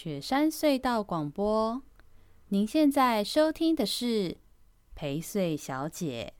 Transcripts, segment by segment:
雪山隧道广播，您现在收听的是陪睡小姐。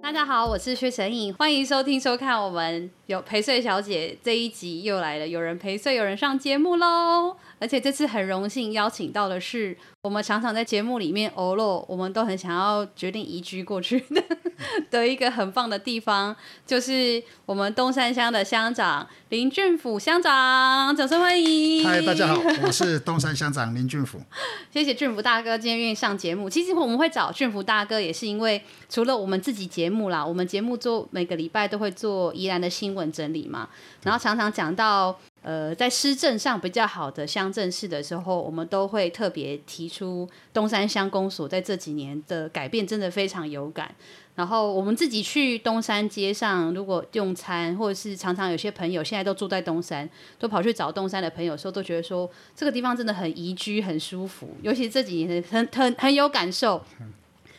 大家好，我是薛成颖，欢迎收听收看我们有陪睡小姐这一集又来了，有人陪睡，有人上节目喽。而且这次很荣幸邀请到的是我们常常在节目里面偶露，我们都很想要决定移居过去的 的一个很棒的地方，就是我们东山乡的乡长林俊甫乡长，掌声欢迎！嗨，大家好，我是东山乡长林俊甫。谢谢俊甫大哥今天愿意上节目。其实我们会找俊甫大哥，也是因为除了我们自己节目啦，我们节目做每个礼拜都会做宜兰的新闻整理嘛，然后常常讲到。呃，在施政上比较好的乡镇市的时候，我们都会特别提出东山乡公所在这几年的改变，真的非常有感。然后我们自己去东山街上，如果用餐，或者是常常有些朋友现在都住在东山，都跑去找东山的朋友的时候，都觉得说这个地方真的很宜居、很舒服，尤其这几年很很很有感受。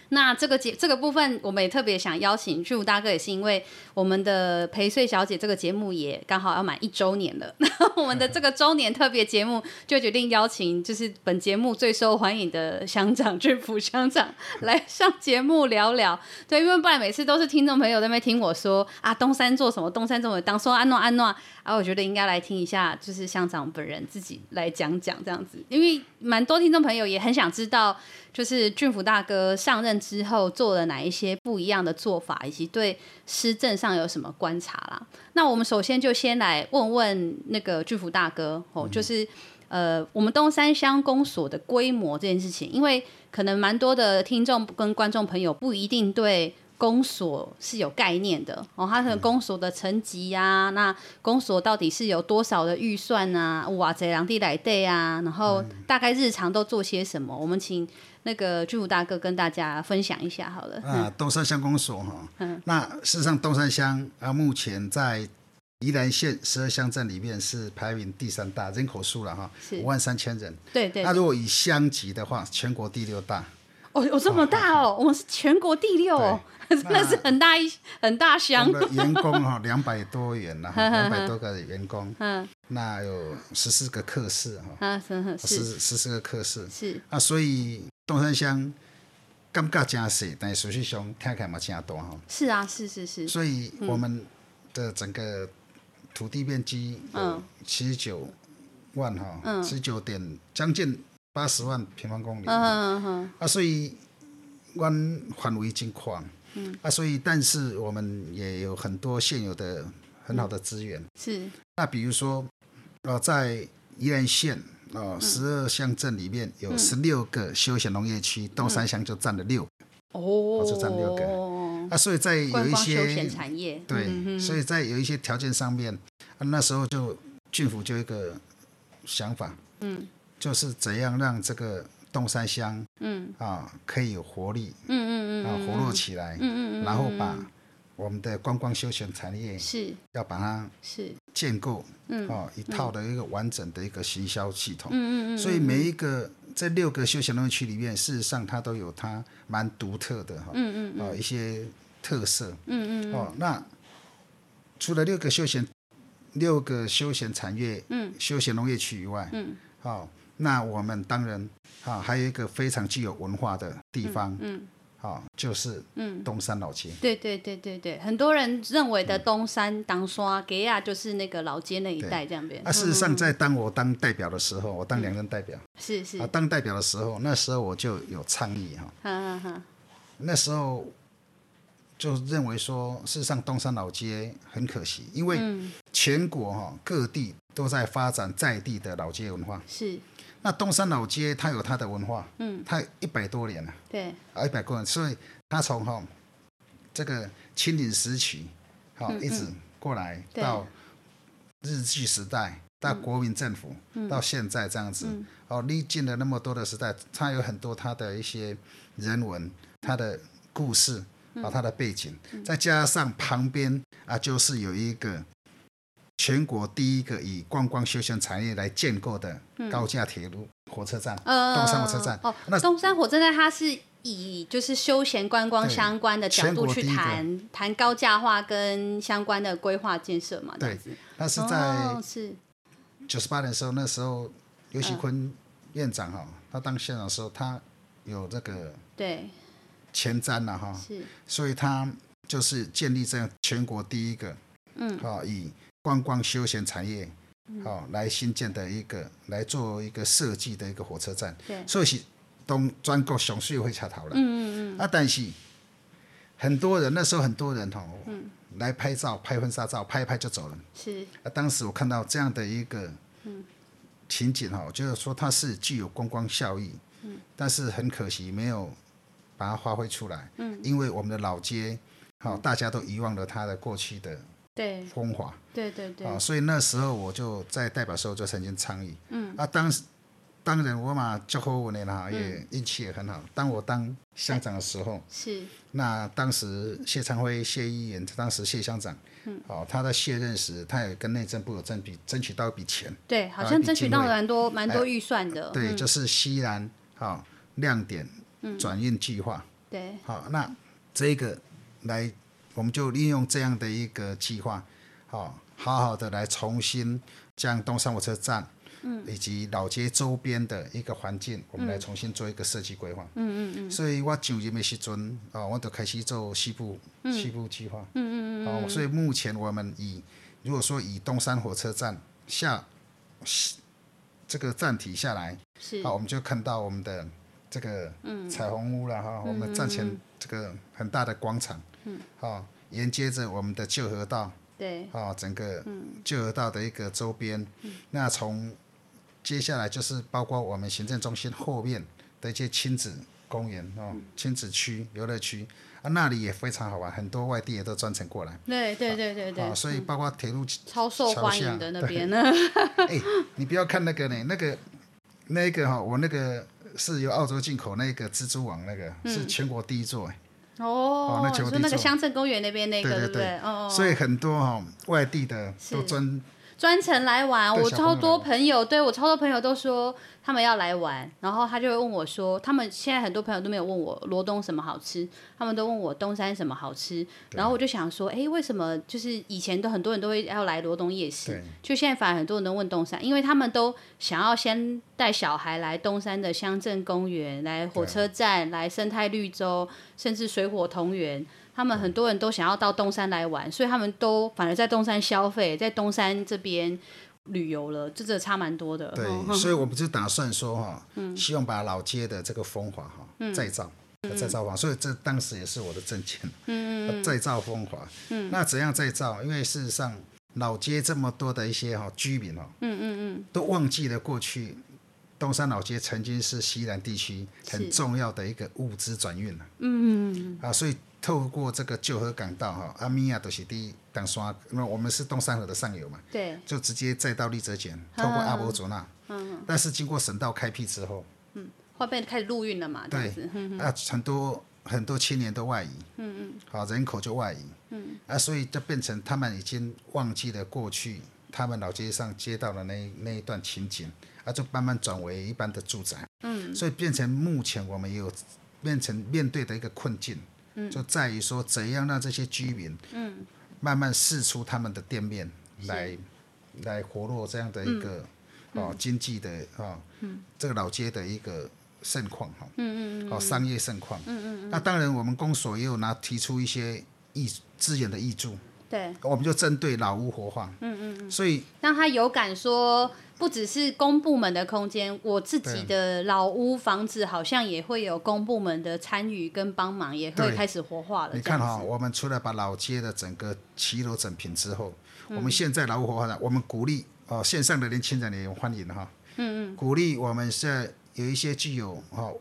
那这个节这个部分，我们也特别想邀请祝大哥，也是因为我们的陪睡小姐这个节目也刚好要满一周年了。那我们的这个周年特别节目，就决定邀请就是本节目最受欢迎的乡长俊甫乡长来上节目聊聊。对，因为不然每次都是听众朋友在那边听我说啊，东山做什么，东山做什么，当说安诺安诺。啊，我觉得应该来听一下，就是乡长本人自己来讲讲这样子，因为蛮多听众朋友也很想知道，就是俊福大哥上任之后做了哪一些不一样的做法，以及对施政上有什么观察啦。那我们首先就先来问问那个俊福大哥哦，就是呃，我们东山乡公所的规模这件事情，因为可能蛮多的听众跟观众朋友不一定对。公所是有概念的哦，它的公所的层级呀，那公所到底是有多少的预算啊？哇，这两地来对啊，然后大概日常都做些什么？我们请那个俊甫大哥跟大家分享一下好了。啊，东山乡公所哈，嗯，那事实上东山乡啊，目前在宜兰县十二乡镇里面是排名第三大，人口数了哈，五万三千人。对，对对。那如果以乡级的话，全国第六大。哦，有这么大哦，我们是全国第六哦。真的是很大一很大乡，员工哈两百多员然后两百多个员工，嗯。那有十四个课室哈，十十四个课室。是。啊，所以东山乡感觉真小，但是实际上听起来嘛真多哈。是啊，是是是。所以我们的整个土地面积嗯。七十九万哈，十九点将近八十万平方公里，啊，所以我范围真宽。嗯啊，所以但是我们也有很多现有的很好的资源。是。那比如说，呃，在宜兰县呃十二乡镇里面有十六个休闲农业区，东山乡就占了六个。哦。就占六个。啊，所以在有一些休闲产业。对。所以在有一些条件上面，那时候就俊甫就一个想法。嗯。就是怎样让这个。东山乡，嗯。啊，可以有活力，嗯嗯嗯，啊，活络起来，嗯嗯嗯，然后把我们的观光休闲产业是。要把它是。建构，嗯啊，一套的一个完整的一个行销系统，嗯嗯嗯，所以每一个这六个休闲农业区里面，事实上它都有它蛮独特的哈，嗯嗯啊一些特色，嗯嗯哦，那除了六个休闲六个休闲产业，嗯，休闲农业区以外，嗯，好。那我们当然啊，还有一个非常具有文化的地方，嗯，好、嗯，就是嗯，东山老街。对对对对对，很多人认为的东山当刷给亚，就是那个老街那一带这样边。啊，事实上，在当我当代表的时候，我当两任代表，是是。啊，当代表的时候，那时候我就有倡议哈，哈哈，那时候就认为说，事实上东山老街很可惜，因为全国哈各地都在发展在地的老街文化，是。那东山老街它有它的文化，嗯，它一百多年了，对，啊一百多年，所以它从哈这个清领时期，好一直过来到日据时代，到国民政府，到现在这样子，哦历尽了那么多的时代，它有很多它的一些人文，它的故事，啊它的背景，再加上旁边啊就是有一个。全国第一个以观光休闲产业来建构的高架铁路火车站，嗯、东山火车站。哦，那东山火车站它是以就是休闲观光相关的角度去谈谈高架化跟相关的规划建设嘛？对，那是在九十八年的时候，那时候刘喜坤院长哈，他当县长的时候，他有这个对前瞻了哈，是，所以他就是建立这样全国第一个，嗯，好以。观光休闲产业，好、嗯、来新建的一个，来做一个设计的一个火车站。对，所以是东专国雄穗会恰头了。嗯嗯嗯。啊，但是很多人那时候很多人哦，嗯，来拍照、拍婚纱照，拍一拍就走了。是。啊，当时我看到这样的一个情景哈，就是说它是具有观光效益，嗯，但是很可惜没有把它发挥出来。嗯。因为我们的老街，好，大家都遗忘了它的过去的。对，风华，对对对，啊，所以那时候我就在代表时候就曾经倡议，嗯，啊，当时当然我嘛就好运的啦，也运气也很好。当我当乡长的时候，是，那当时谢昌辉谢议员，当时谢乡长，嗯，哦，他在卸任时，他也跟内政部有争笔争取到一笔钱，对，好像争取到蛮多蛮多预算的，对，就是西南好亮点转运计划，对，好，那这个来。我们就利用这样的一个计划，好，好好的来重新将东山火车站，嗯，以及老街周边的一个环境，我们来重新做一个设计规划。嗯嗯嗯。所以我上任的时阵，啊，我就开始做西部西部计划。嗯嗯嗯。哦，所以目前我们以如果说以东山火车站下这个站体下来，是，好，我们就看到我们的这个彩虹屋了哈，我们站前这个很大的广场。嗯，好，沿接着我们的旧河道，对，好，整个旧河道的一个周边，嗯，那从接下来就是包括我们行政中心后面的一些亲子公园哦，亲子区、游乐区啊，那里也非常好玩，很多外地也都专程过来。对对对对对。啊所以包括铁路超受欢迎的那边。呢。哎，你不要看那个呢，那个那个哈，我那个是由澳洲进口那个蜘蛛网，那个是全国第一座哎。哦，那就那个乡镇公园那边那个，对对对？哦，所以很多哈外地的都专专程来玩。我超多朋友，对我超多朋友都说他们要来玩，然后他就会问我说，他们现在很多朋友都没有问我罗东什么好吃，他们都问我东山什么好吃。然后我就想说，哎，为什么就是以前都很多人都会要来罗东夜市，就现在反而很多人都问东山，因为他们都想要先带小孩来东山的乡镇公园，来火车站，来生态绿洲。甚至水火同源，他们很多人都想要到东山来玩，所以他们都反而在东山消费，在东山这边旅游了，这这差蛮多的。对，所以我们就打算说哈，嗯、希望把老街的这个风华哈、嗯、再造，再造风华，所以这当时也是我的政见，嗯再造风华。嗯，那怎样再造？因为事实上老街这么多的一些哈居民哦，嗯嗯嗯，都忘记了过去。东山老街曾经是西南地区很重要的一个物资转运，嗯嗯。啊，所以透过这个旧河港道哈，阿米亚都是第一当刷，那我们是东山河的上游嘛，对，就直接再到立泽碱，透过阿波卓那，嗯，但是经过省道开辟之后，嗯，后面开始陆运了嘛，对，啊，很多很多青年都外移，嗯嗯，好，人口就外移，嗯，啊，所以就变成他们已经忘记了过去他们老街上街道的那那一段情景。啊就慢慢转为一般的住宅，嗯，所以变成目前我们也有变成面对的一个困境，嗯，就在于说怎样让这些居民，嗯，慢慢试出他们的店面来，来活络这样的一个、嗯、哦经济的哦，嗯，这个老街的一个盛况哈，嗯嗯哦商业盛况，嗯嗯嗯，那当然我们公所也有拿提出一些挹资源的益助，对，我们就针对老屋活化，嗯嗯嗯，所以让他有感说。不只是公部门的空间，我自己的老屋房子好像也会有公部门的参与跟帮忙，也会开始活化了。你看哈、哦，我们除了把老街的整个骑楼整平之后，嗯、我们现在老屋活化了，我们鼓励哦线上的年轻人也欢迎哈，嗯嗯，鼓励我们现在有一些具有哦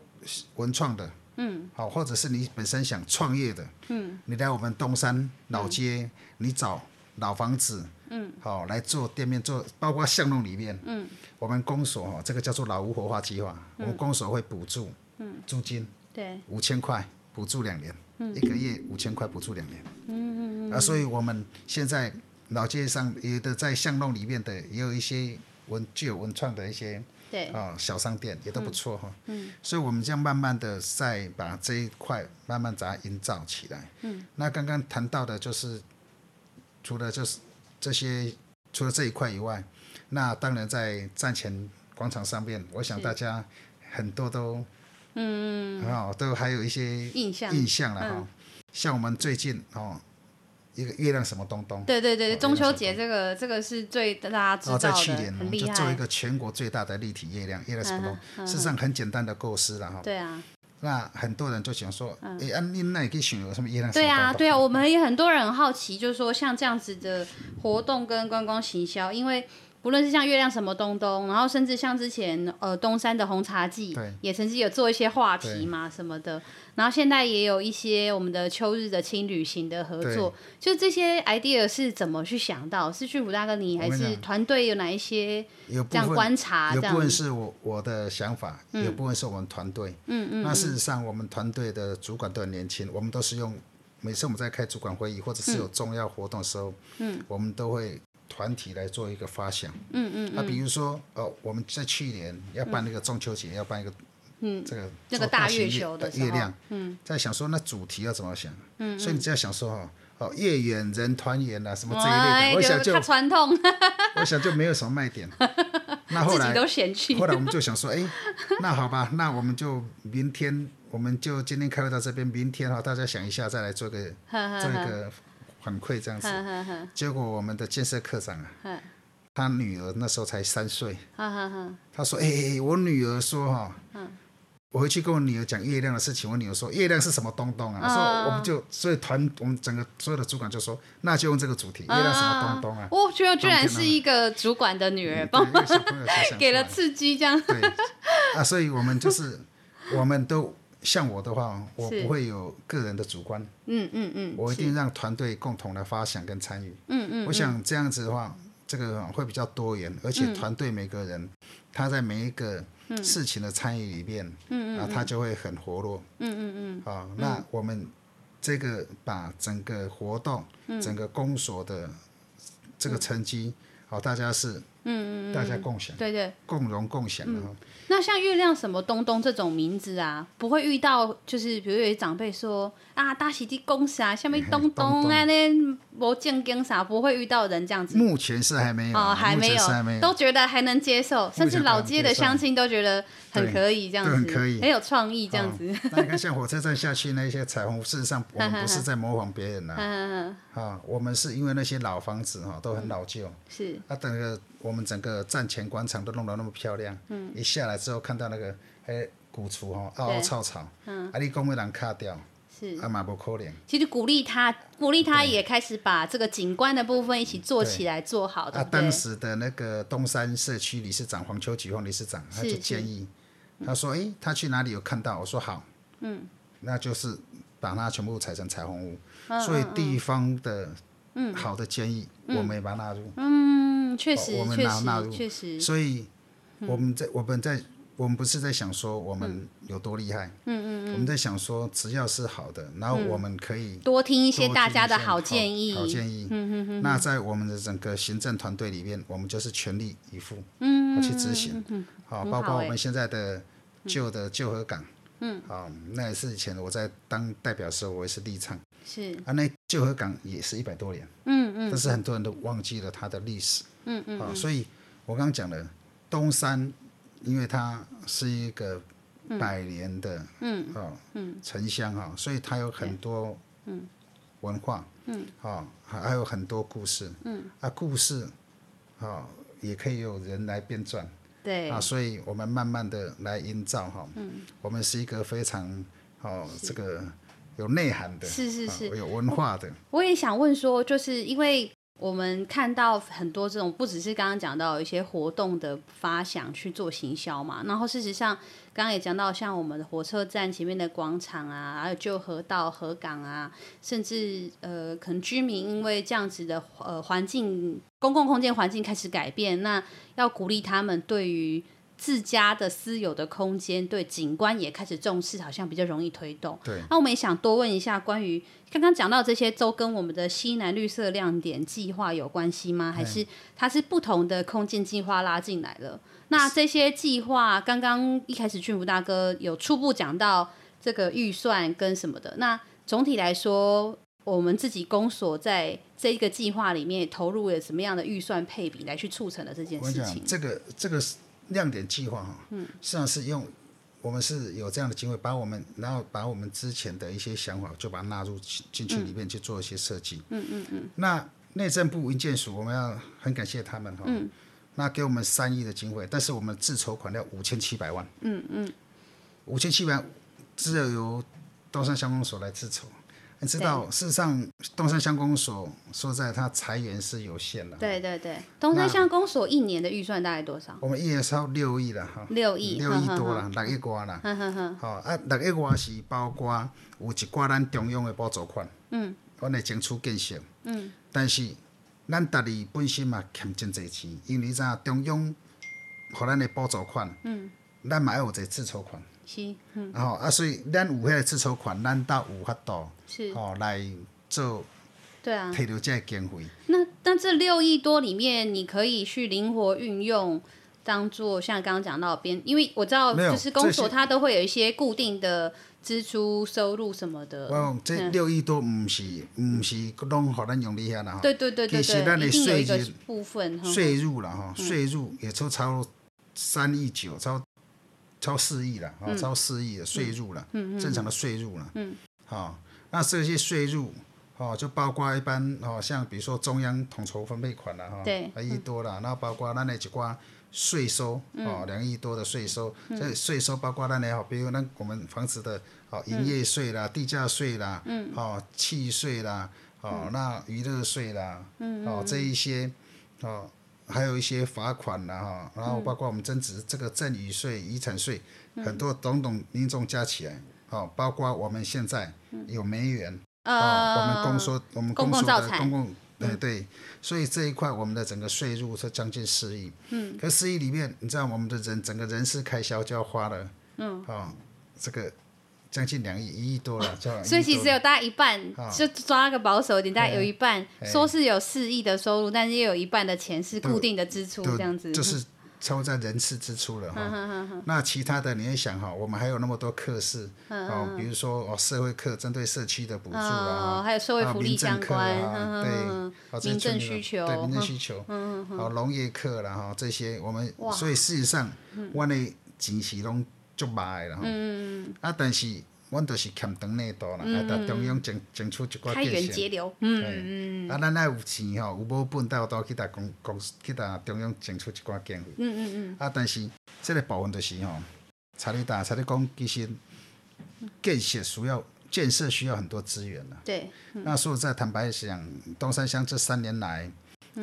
文创的，嗯，好或者是你本身想创业的，嗯，你来我们东山老街，嗯、你找老房子。嗯，好，来做店面做，包括巷弄里面，嗯，我们公所哈，这个叫做老屋活化计划，嗯、我们公所会补助，嗯，租金，对，五千块补助两年，嗯，一个月五千块补助两年，嗯嗯嗯，啊，所以我们现在老街上有的在巷弄里面的，也有一些文具有文创的一些。对。啊、哦，小商店也都不错哈、嗯。嗯，所以我们这样慢慢的再把这一块慢慢把它营造起来。嗯，那刚刚谈到的就是，除了就是这些，除了这一块以外，那当然在站前广场上面，我想大家很多都，嗯哦，都还有一些印象印象了哈、嗯。像我们最近哦。一个月亮什么东东？对对对，中秋节这个这个是最大家知道在去年很厉害。就做一个全国最大的立体月亮，月亮什么东？事实上很简单的构思了哈。对啊。那很多人就想说，哎、嗯，安妮那也可以选有什么？对啊，对啊，我们也很多人很好奇，就是说像这样子的活动跟观光行销，因为。无论是像月亮什么东东，然后甚至像之前呃东山的红茶季，也曾经有做一些话题嘛什么的，然后现在也有一些我们的秋日的轻旅行的合作，就这些 idea 是怎么去想到？是俊福大哥你还是团队有哪一些这样观察？有部分是我我的想法，嗯、有部分是我们团队。嗯嗯。那事实上，我们团队的主管都很年轻，我们都是用每次我们在开主管会议或者是有重要活动的时候，嗯，我们都会。团体来做一个发想，嗯嗯，那、嗯。啊、比如说，哦，我们在去年要办那个中秋节、嗯，要办一个，嗯，这个这个大月球的月亮，嗯，在想说那主题要怎么想，嗯，所以你只要想说哈，哦，月圆人团圆啊，什么这一类的，我想就传统，我想就没有什么卖点，那后来都嫌弃，后来我们就想说，哎，那好吧，那我们就明天，我们就今天开会到这边，明天哈，大家想一下，再来做个做一个。反馈这样子，结果我们的建设科长啊，他女儿那时候才三岁，他说：“哎、欸，我女儿说哈，我回去跟我女儿讲月亮的事情。我女儿说月亮是什么东东啊？说我们就所以团我们整个所有的主管就说，那就用这个主题，月亮什么东东啊？我觉得居然是一个主管的女儿，帮小朋友 给了刺激，这样。对。啊，所以我们就是我们都。”像我的话，我不会有个人的主观，嗯嗯嗯，我一定让团队共同来发想跟参与，嗯嗯，我想这样子的话，这个会比较多元，而且团队每个人他在每一个事情的参与里面，嗯啊，他就会很活络，嗯嗯嗯，好，那我们这个把整个活动，整个公所的这个成绩，好，大家是，嗯嗯，大家共享，对对，共荣共享的。那像月亮什么东东这种名字啊，不会遇到，就是比如有些长辈说啊，大喜的公司啊，下面东东 啊那我见跟啥，不会遇到人这样子。目前是还没有，哦，还没有，还没有，都觉得还能接受，甚至老街的相亲都觉得很可以这样子，很可以，很有创意这样子。哦、那你看像火车站下去那些彩虹，事实上我们不是在模仿别人呐、啊，啊，我们是因为那些老房子哈都很老旧，嗯、是，啊，整个我们整个站前广场都弄得那么漂亮，嗯，一下来之后看到那个哎古厝哈凹凹槽槽，嗯，啊你讲要人卡掉，是，啊嘛不可能。其实鼓励他，鼓励他也开始把这个景观的部分一起做起来做好的。啊，当时的那个东山社区理事长黄秋菊黄理事长，他就建议，他说哎他去哪里有看到？我说好，嗯，那就是把它全部踩成彩虹屋，所以地方的嗯。好的建议我们也把它纳入，嗯，确实我们纳纳入，确实，所以。我们在我们在我们不是在想说我们有多厉害，嗯嗯嗯，我们在想说只要是好的，然后我们可以多听一些大家的好建议，好建议，嗯嗯嗯。那在我们的整个行政团队里面，我们就是全力以赴，嗯，去执行，嗯，好，包括我们现在的旧的旧河港，嗯，好，那也是以前我在当代表的时候，我也是立场，是。啊，那旧河港也是一百多年，嗯嗯，但是很多人都忘记了它的历史，嗯嗯，啊，所以我刚刚讲了。东山，因为它是一个百年的，嗯，哦，嗯，城乡哈，所以它有很多，嗯，文化，嗯，哦，还有很多故事，嗯，啊，故事，哦，也可以有人来编撰，对，啊，所以我们慢慢的来营造哈，嗯，我们是一个非常，哦，这个有内涵的，是是是，有文化的。我也想问说，就是因为。我们看到很多这种，不只是刚刚讲到一些活动的发想去做行销嘛，然后事实上，刚刚也讲到像我们的火车站前面的广场啊，还有旧河道、河港啊，甚至呃，可能居民因为这样子的呃环境、公共空间环境开始改变，那要鼓励他们对于自家的私有的空间，对景观也开始重视，好像比较容易推动。对。那我们也想多问一下，关于刚刚讲到这些，都跟我们的西南绿色亮点计划有关系吗？还是它是不同的空间计划拉进来了？那这些计划，刚刚一开始俊福大哥有初步讲到这个预算跟什么的。那总体来说，我们自己公所在这一个计划里面投入了什么样的预算配比来去促成了这件事情？这个这个亮点计划哈，嗯，实际上是用我们是有这样的机会，把我们然后把我们之前的一些想法就把它纳入进去里面去做一些设计，嗯嗯嗯。那内政部文建署我们要很感谢他们哈，嗯，那给我们三亿的经费，但是我们自筹款要五千七百万，嗯嗯，五千七百万只有由东山乡公所来自筹。你知道，事实上，东山乡公所说在它裁员是有限的。对对对，东山乡公所一年的预算大概多少？我们一年超六亿了哈。六亿。六亿多了，六亿多了。好啊，六亿多是包括有一寡咱中央的补助款。嗯。阮会争取建设。嗯。但是，咱家己本身嘛欠真侪钱，因为你知影中央，互咱的补助款。嗯。咱嘛要有一个自筹款。是，嗯，然后啊，所以咱有迄个自筹款，咱倒有法度，是，哦，来做，对啊，这个经费。那那这六亿多里面，你可以去灵活运用，当做像刚刚讲到边，因为我知道，就是公所它都会有一些固定的支出、收入什么的。哦，这六亿多不是，不是拢互咱用哩遐啦。对对对对对，其实咱的税入部分，税入啦哈，税入也超超三亿九，超。超四亿了，啊，超四亿的税入了，嗯、正常的税入了，好、嗯。哦，那这些税入，哦，就包括一般，哦，像比如说中央统筹分配款啦，哈，对，一亿多了，然后包括那那几挂税收，哦，两亿多的税收，这税收包括咱那，比如那我们房子的，哦，营业税啦，地价税啦，哦，契税啦，哦，那娱乐税啦，哦，这一些，哦。还有一些罚款呐哈，然后包括我们增值这个赠与税、遗产税，很多种种民众加起来，哦，包括我们现在有煤源，哦，我们公说我们公说的公共，对对，所以这一块我们的整个税入是将近四亿，嗯，可四亿里面，你知道我们的人整个人事开销就要花了，嗯，哦，这个。将近两亿，一亿多了，所以其实有大概一半，哦、就抓个保守一点，大概有一半说是有四亿的收入，但是又有一半的钱是固定的支出，这样子。就是超在人次支出了哈。那其他的你也想哈，我们还有那么多课室哦，比如说哦社会课针对社区的补助啊，还有社会福利相关，啊、对，民政需求，对民政需求，好农业课了哈，这些我们所以事实上我的钱是拢。足卖啦，嗯、啊！但是，阮都是欠长内度啦，啊！到中央争争取一寡建设。开源节流，嗯嗯啊，咱爱有钱吼，有无本到到去搭公公去搭中央争取一寡经费。嗯嗯嗯。啊，但是，即个部分就是吼，查理大，查理讲，其实建设需要建设需要很多资源啦。对。嗯、那所以在坦白讲，东山乡这三年来。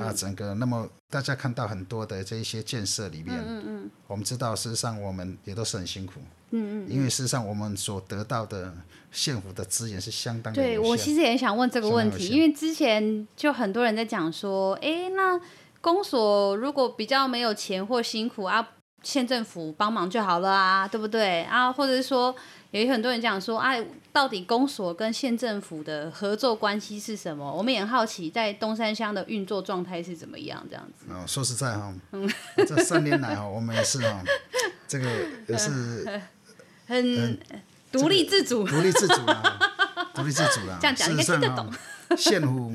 啊，整个那么大家看到很多的这一些建设里面，嗯嗯，我们知道事实上我们也都是很辛苦，嗯嗯，因为事实上我们所得到的县府的资源是相当的。对，我其实也想问这个问题，因为之前就很多人在讲说，哎，那公所如果比较没有钱或辛苦啊，县政府帮忙就好了啊，对不对啊？或者是说。也有很多人讲说，哎、啊，到底公所跟县政府的合作关系是什么？我们也很好奇，在东山乡的运作状态是怎么样？这样子。哦，说实在哈，嗯、这三年来哈，我们也是哈，这个 也是很独立自主，独立自主啊，独立自主啊。这样讲应该听得懂。县府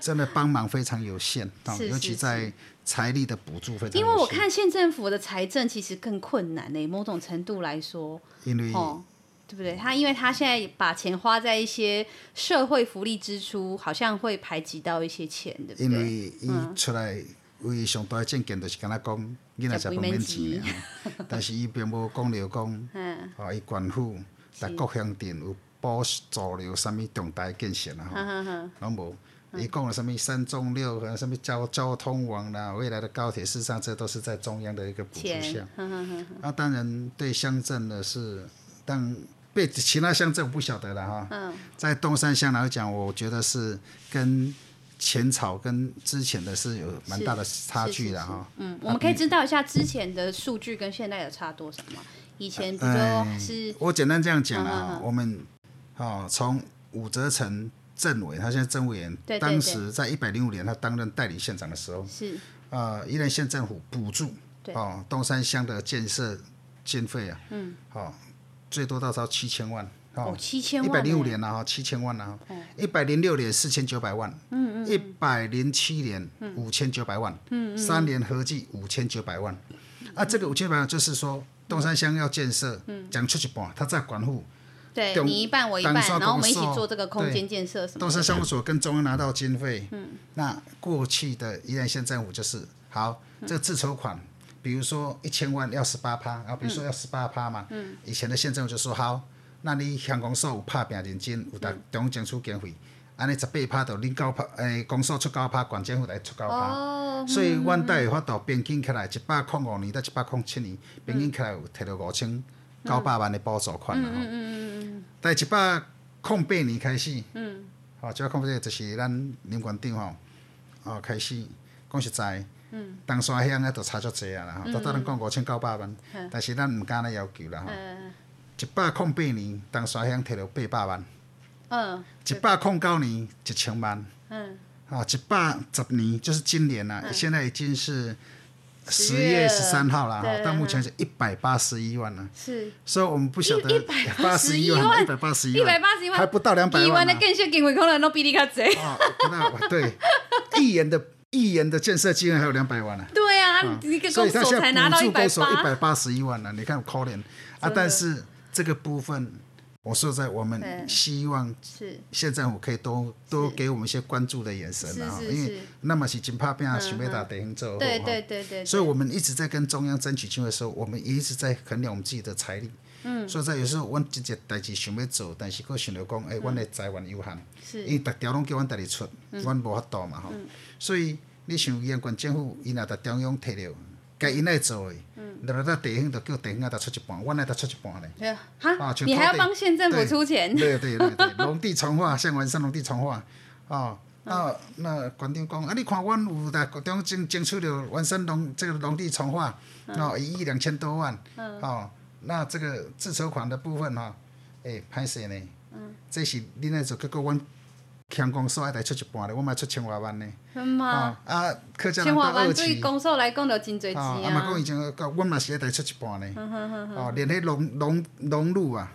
真的帮忙非常有限，尤其在财力的补助非常。因为我看县政府的财政其实更困难呢，某种程度来说。因为，哦，对不对？他因为他现在把钱花在一些社会福利支出，好像会排挤到一些钱，对不对？因为一出来为上大的政见，就是跟他讲，囡仔食饭免钱，但是伊并无讲了讲，哦，伊县府在各乡镇有补助了啥物重大建设啦，哈，拢无。伊讲了什么三中六和什么交交通网啦，未来的高铁，事实上这都是在中央的一个补助项。啊，当然对乡镇的是，但被其他乡镇我不晓得了哈。在东山乡来讲，我觉得是跟前朝跟之前的是有蛮大的差距的哈。嗯，我们可以知道一下之前的数据跟现在有差多少吗？以前比如说是、呃，我简单这样讲啊，嗯、我们啊从武则成政委，他现在政委员，当时在一百零五年他担任代理县长的时候，是啊，宜兰县政府补助哦东山乡的建设经费啊，嗯，好最多到到七千万。哦，七千万，一百零五年了哈，七千万了哈，一百零六年四千九百万，嗯嗯，一百零七年五千九百万，嗯嗯，三年合计五千九百万，啊，这个五千九百万就是说东山乡要建设，嗯，讲出去吧，他在管护，对，你一半我一半，然后我们一起做这个空间建设什么。东山乡公所跟中央拿到经费，嗯，那过去的宜兰县政府就是好，这个自筹款，比如说一千万要十八趴，然后比如说要十八趴嘛，嗯，以前的县政府就说好。那你乡公所有拍拼认真，有逐中央争取经费，安尼十八拍到恁九拍，诶，公所出九拍，县政府来出九拍。哦。所以，阮才会发到平均起来一百零五年到一百零七年，平均起来有摕到五千九百万的补助款啦吼。嗯嗯嗯但一百零八年开始，嗯，吼，一百零八年就是咱林馆长吼，哦，开始讲实在，嗯，东山乡诶，就差足济啊啦吼，都当咱讲五千九百万，但是咱毋敢来要求啦吼。一百零八年，东山乡摕到八百万。嗯。一百零九年，一千万。嗯。啊，一百十年就是今年了，现在已经是十月十三号了哈，到目前是一百八十一万了。是。所以我们不晓得。一百八十一万。一百八十一万。一百八十一万。还不到两百万。一万的建设经费可能都比你较济。啊，那对。一元的，一元的建设金额还有两百万呢。对啊，一个公所才拿到一百八。一百八十一万了，你看可怜啊，但是。这个部分，我说在我们希望是。县政府可以多多给我们一些关注的眼神啊，因为那么是真怕变想要打电做，对对对对，所以我们一直在跟中央争取经费的时候，我们一直在衡量我们自己的财力。嗯，所以在有时候我这件代志想要做，但是佫想着讲，哎，阮的财源有限，因为逐条拢叫阮家己出，阮无法度嘛吼。所以你像县县政府，伊若逐中央摕着。该因来做的，那那地方就叫地方啊，得出一半，阮那得出一半嘞。对啊，哈，你还要帮县政府出钱？对对对对，农地重划，像完善农地重划，哦，那那馆长讲，啊，你看阮有在各种争争取了完善农这个农地重划，哦，一亿两千多万，哦，那这个自筹款的部分哈，哎，歹势呢，这是恁来做，结果阮。乡公所爱来出一半咧，我嘛出千外万呢。啊，啊，客家人到二期。对公所来讲着真济钱啊。啊嘛讲以前个，阮嘛是爱来出一半呢。哦，连迄农农农路啊，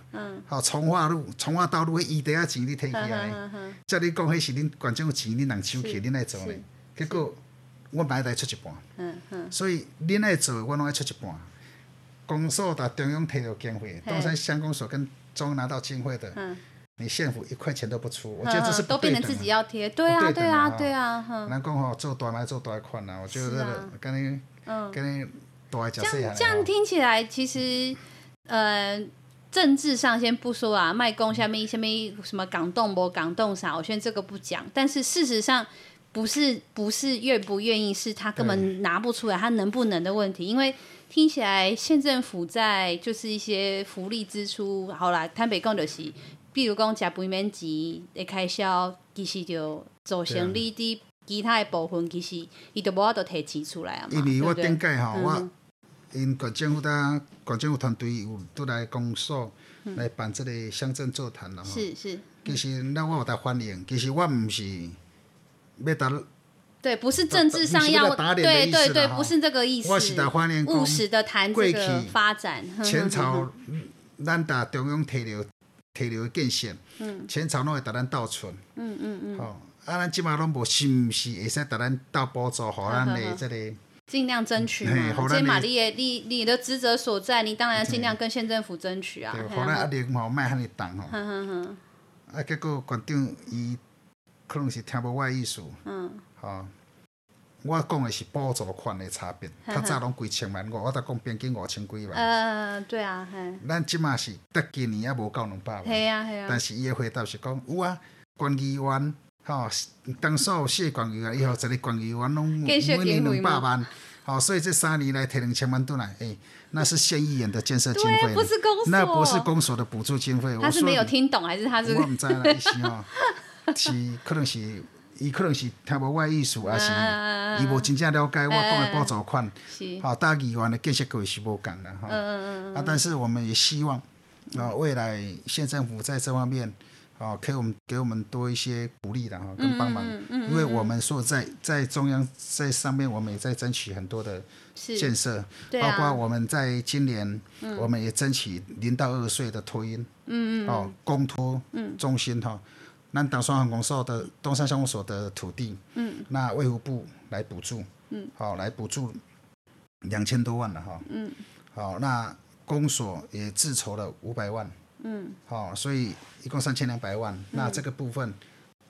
哦，从化路、从化道路迄一袋仔钱你摕起来。照你讲，迄是恁县政府钱，恁人手起，恁来做咧。结果，我嘛爱来出一半。所以，恁爱做，我拢爱出一半。公所打中央摕到经费，东山乡公所跟中央拿到经费的。你县府一块钱都不出，我觉得这是都变成自己要贴，对啊，对啊，对啊，人讲吼做短来做短款呐，我觉得这个跟你，嗯，跟你多来讲这样这样听起来，其实，呃，政治上先不说啊，卖公下面下面什么港动不港动啥，我先这个不讲，但是事实上不是不是愿不愿意，是他根本拿不出来，他能不能的问题，因为听起来县政府在就是一些福利支出，好啦，台北共有是。比如讲，食饭免钱的开销，其实就造成你的其他的部分，其实伊就无法度提钱出来啊嘛。因为我顶届吼，我因县政府呾县政府团队有都来公所来办这个乡镇座谈了吼。是是。其实那我有在欢迎，其实我毋是要打。对，不是政治上要对对对，不是这个意思。我是在欢迎务实的谈这个发展。前朝咱打中央提了。提了建设，前朝拢会甲咱倒存，嗯嗯嗯，好，啊，咱即马拢无，是毋是会使甲咱倒补助，互咱的即个尽量争取嘛。这嘛，你的你你的职责所在，你当然尽量跟县政府争取啊。对，互咱压力嘛，莫遐尼重吼。哼哼哼。啊，结果县长伊可能是听无我的意思，嗯，好。我讲的是补助款的差别，较早拢几千万，我我才讲平均五千几万。呃，对啊，嘿。咱即马是得今年还无够两百万。系啊系啊。但是伊的回答是讲有啊，县议员吼，当所有县县议员以后，一个县议员拢每年两百万，好，所以这三年来摕两千万都来，诶，那是县议员的建设经费，不是公所，那不是公所的补助经费。他是没有听懂还是他是？我唔知啦，意思哦，是可能是。伊可能是听无我的意思，还是伊无真正了解我讲的补助款，好，大家议员的建设各位是无共的哈。啊，但是我们也希望啊，未来县政府在这方面啊，给我们给我们多一些鼓励的哈，跟帮忙，因为我们说在在中央在上面，我们也在争取很多的建设，包括我们在今年，我们也争取零到二岁的托婴，哦，公托中心哈。咱东山乡公所的东山乡公所的土地，嗯，那卫福部来补助，嗯，好来补助两千多万了哈，嗯，好那公所也自筹了五百万，嗯，好所以一共三千两百万，嗯、那这个部分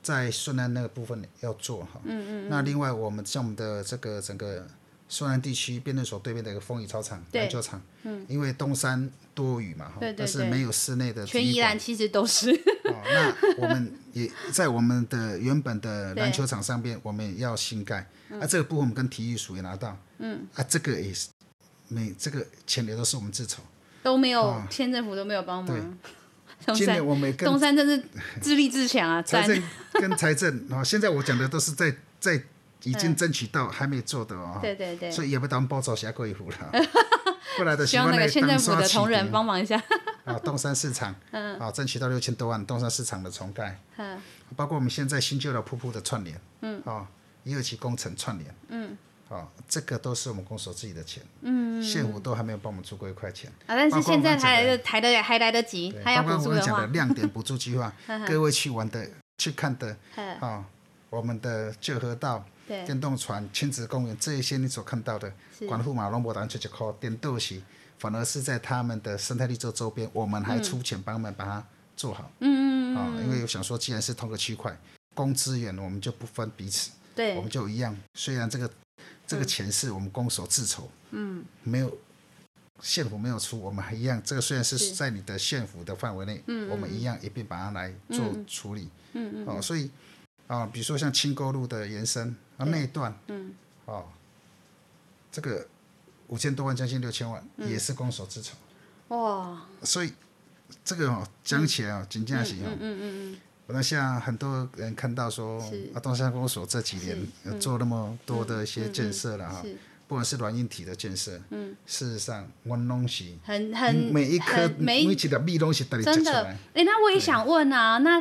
在顺安那个部分要做哈，嗯嗯，那另外我们像我们的这个整个。顺安地区辩论所对面的一个风雨操场篮球场，嗯，因为东山多雨嘛，对，但是没有室内的。全宜兰其实都是。哦，那我们也在我们的原本的篮球场上边，我们也要新盖。啊，这个部分我们跟体育署也拿到。嗯。啊，这个也是，每这个钱也都是我们自筹。都没有，县政府都没有帮忙。对。今年我们跟东山真是自立自强啊！财政跟财政啊，现在我讲的都是在在。已经争取到还没做的哦，对对对，所以也不当包找下过一户了。过来的希望那个县政府的同仁帮忙一下。啊，东山市场，嗯，啊，争取到六千多万，东山市场的重盖，嗯，包括我们现在新旧的瀑布的串联，嗯，啊，一二期工程串联，嗯，啊，这个都是我们公所自己的钱，嗯，县府都还没有帮我们出过一块钱。啊，但是现在还来得还得还来得及，还要补助的话。讲的亮点补助计划，各位去玩的去看的，啊，我们的旧河道。对电动船、亲子公园这一些你所看到的，管护马龙博达出去靠电动西，反而是在他们的生态绿洲周边，我们还出钱帮他们把它做好。嗯嗯啊，因为我想说，既然是同个区块，公资源我们就不分彼此，对，我们就一样。虽然这个这个钱是我们公所自筹，嗯，没有县府没有出，我们还一样。这个虽然是在你的县府的范围内，嗯，我们一样一并把它来做处理。嗯嗯。哦，所以啊，比如说像清沟路的延伸。啊，那一段，嗯，哦，这个五千多万，将近六千万，嗯、也是公所自筹，哇，所以这个哦，讲起来哦，真正是哦，嗯嗯嗯，我那像很多人看到说，是。啊，东山公所这几年有做那么多的一些建设了哈，不管是软硬体的建设，嗯，事实上我拢是很很每一颗每一几的米东西都真的，哎、欸，那我也想问啊，那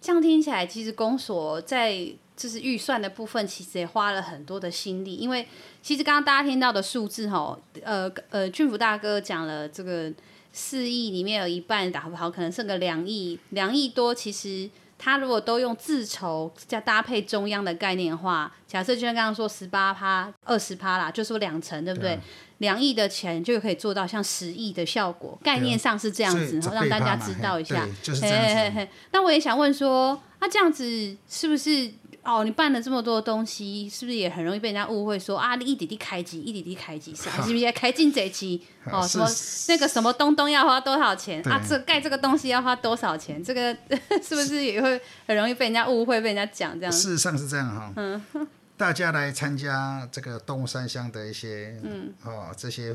这样听起来，其实公所在。就是预算的部分，其实也花了很多的心力，因为其实刚刚大家听到的数字哈，呃呃，俊福大哥讲了这个四亿里面有一半打不好，可能剩个两亿，两亿多。其实他如果都用自筹加搭配中央的概念的话，假设就像刚刚说十八趴、二十趴啦，就说两成，对不对？两亿的钱就可以做到像十亿的效果，概念上是这样子，然后让大家知道一下。就是这样子。那我也想问说，那这样子是不是？哦，你办了这么多东西，是不是也很容易被人家误会说啊，你一点点开机，一点点开机，是不是开进这期？哦，什么那个什么东东要花多少钱啊？这盖这个东西要花多少钱？这个 是不是也会很容易被人家误会，被人家讲这样？事实上是这样哈。嗯。大家来参加这个东山乡的一些嗯哦这些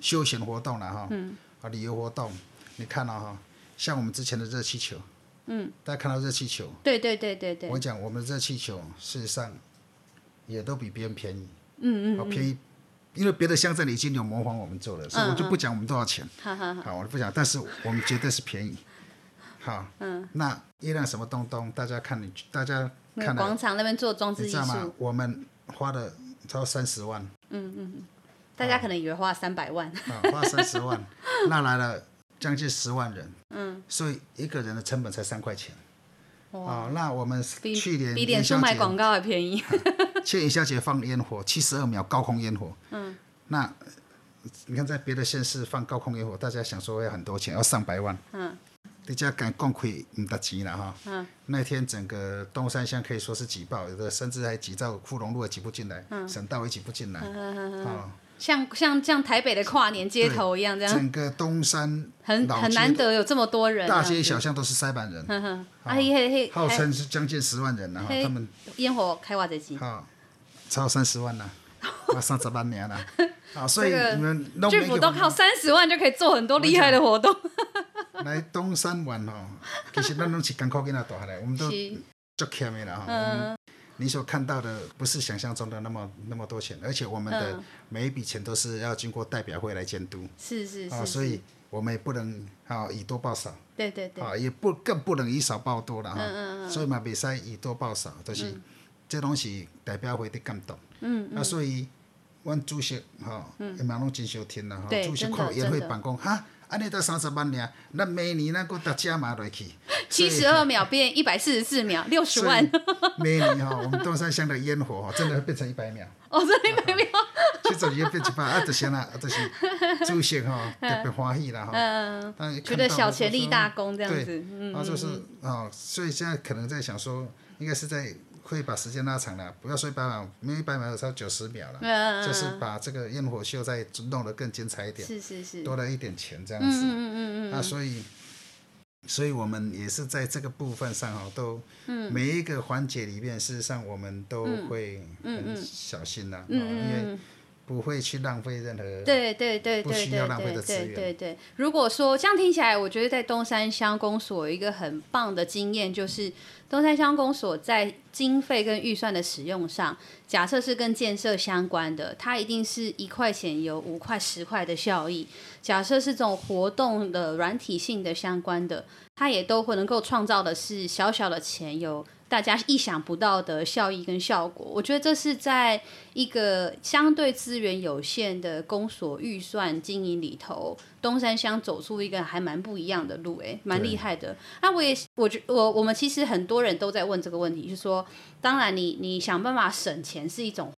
休闲活动了哈，嗯啊旅游活动，你看了哈，像我们之前的热气球。嗯，大家看到热气球，对对对对对。我讲我们热气球，事实上也都比别人便宜。嗯嗯。好便宜，因为别的乡镇已经有模仿我们做了，所以我就不讲我们多少钱。好好好。我就不讲，但是我们绝对是便宜。好。嗯。那一辆什么东东？大家看你，大家看。广场那边做装置艺术。我们花了超三十万。嗯嗯嗯。大家可能以为花三百万。啊，花三十万，那来了。将近十万人，嗯，所以一个人的成本才三块钱，哦，那我们去年比脸书卖广告还便宜。去元宵节放烟火，七十二秒高空烟火，嗯，那你看在别的县市放高空烟火，大家想说要很多钱，要上百万，嗯，大家敢共亏唔得钱了哈，嗯，那天整个东山乡可以说是挤爆，有的甚至还挤到富隆路也挤不进来，嗯，省道也挤不进来，嗯嗯嗯嗯像像像台北的跨年街头一样，这样整个东山很很难得有这么多人，大街小巷都是塞满人。啊嘿嘿嘿，号称是将近十万人了哈，他们烟火开挖这机，好，超三十万了，三十万年了，啊，所以你们政府都靠三十万就可以做很多厉害的活动。来东山玩哦，其实咱拢是艰苦囡仔大下来，我们都。足欠的啦哈。嗯。你所看到的不是想象中的那么那么多钱，而且我们的每一笔钱都是要经过代表会来监督。是是是。啊，所以我们也不能啊以多报少。对对对。啊，也不更不能以少报多了哈。嗯嗯嗯。所以嘛，袂使以多报少，就是这东西代表会的感动。嗯嗯。啊，所以，阮主席哈，也蛮拢真想听啦哈。主席看也会办公哈。安尼得三十万呢，那明年咱搁得加码落去。七十二秒变一百四十四秒，六十万。明年哈，我们东山乡的烟火哈，真的会变成一百秒。哦，真的一百秒。七十二变一百，啊，就是啦，就是主席哈特别欢喜啦哈。嗯嗯。觉得小钱立大功这样子。对。嗯。啊，就是啊，所以现在可能在想说，应该是在。会把时间拉长了，不要说一百秒，因为一百秒，差九十秒了，嗯、就是把这个烟火秀再弄得更精彩一点，是是是，多了一点钱这样子，嗯嗯嗯嗯，啊，所以，所以我们也是在这个部分上哈，都，每一个环节里面，事实上我们都会很小心呐，因为。不会去浪费任何对对对不需要浪费的资源。对对，如果说这样听起来，我觉得在东山乡公所有一个很棒的经验，就是东山乡公所在经费跟预算的使用上，假设是跟建设相关的，它一定是一块钱有五块十块的效益。假设是这种活动的软体性的相关的，它也都会能够创造的是小小的钱有。大家意想不到的效益跟效果，我觉得这是在一个相对资源有限的公所预算经营里头，东山乡走出一个还蛮不一样的路，哎，蛮厉害的。那我也，我觉我我们其实很多人都在问这个问题，就是说，当然你你想办法省钱是一种。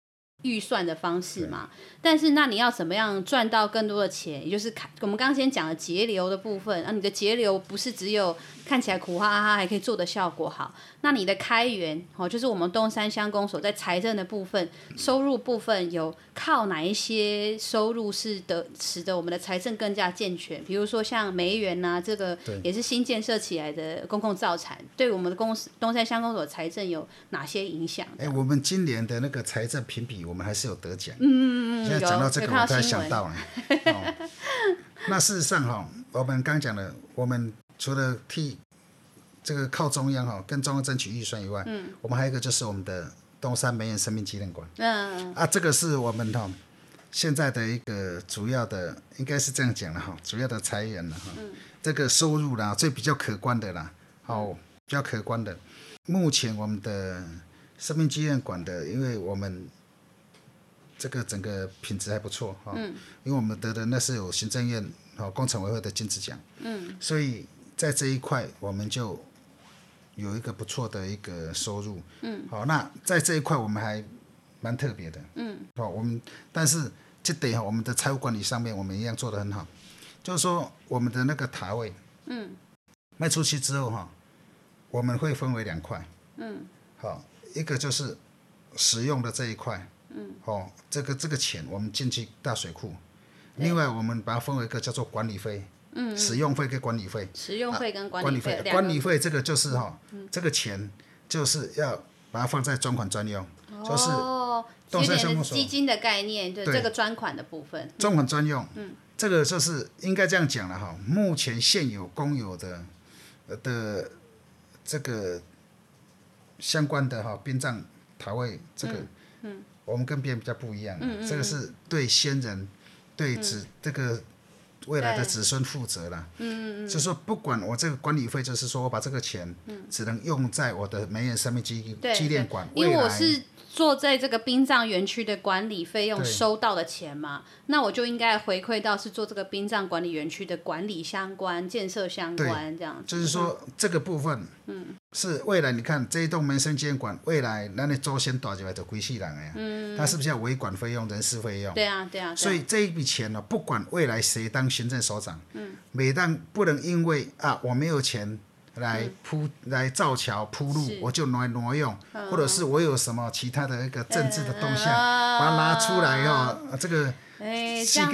预算的方式嘛，但是那你要怎么样赚到更多的钱？也就是我们刚刚先讲的节流的部分啊，你的节流不是只有看起来苦哈哈，还可以做的效果好。那你的开源哦，就是我们东山乡公所在财政的部分，收入部分有靠哪一些收入是得，使得我们的财政更加健全？比如说像梅园呐，这个也是新建设起来的公共造产，对我们的公司东山乡公所财政有哪些影响？哎，我们今年的那个财政评比。我们还是有得奖。嗯嗯嗯，现在讲到这个，我突然想到了。哦，那事实上哈，我们刚讲的，我们除了替这个靠中央哈，跟中央争取预算以外，嗯，我们还有一个就是我们的东山梅园生命纪念馆。嗯啊，这个是我们哈现在的一个主要的，应该是这样讲的哈，主要的财源了哈。嗯。这个收入啦，最比较可观的啦，好，比较可观的。目前我们的生命纪念馆的，因为我们这个整个品质还不错哈，嗯、因为我们得的那是有行政院和工程委会的金质奖，嗯，所以在这一块我们就有一个不错的一个收入，嗯，好，那在这一块我们还蛮特别的，嗯，好，我们但是这点哈，我们的财务管理上面我们一样做得很好，就是说我们的那个塔位，嗯，卖出去之后哈，我们会分为两块，嗯，好，一个就是使用的这一块。嗯，哦，这个这个钱我们进去大水库，另外我们把它分为一个叫做管理费，嗯，使用费跟管理费，使用费跟管理费，啊、管理费这个就是哈，这个钱就是要把它放在专款专用，就是东山乡公所基金的概念，对这个专款的部分，专款专用，嗯，这个就是应该这样讲了哈，目前现有公有的的这个相关的哈殡葬塔位这个，我们跟别人比较不一样，这个是对先人、对子、嗯、这个未来的子孙负责了。嗯嗯嗯，就是说，不管我这个管理费，就是说我把这个钱，只能用在我的梅园生命纪纪念馆。因为我是做在这个殡葬园区的管理费用收到的钱嘛，那我就应该回馈到是做这个殡葬管理园区的管理相关、建设相关这样。就是说这个部分。嗯。是未来，你看这一栋民生监管，未来那你周先打起来就归世人了呀。嗯。他是不是要维管费用、人事费用？对啊，对啊。所以这一笔钱呢，不管未来谁当行政首长，嗯，每当不能因为啊我没有钱来铺、嗯、来造桥铺路，我就挪挪用，嗯、或者是我有什么其他的一个政治的动向，嗯、把它拿出来哦，啊、这个。哎，这样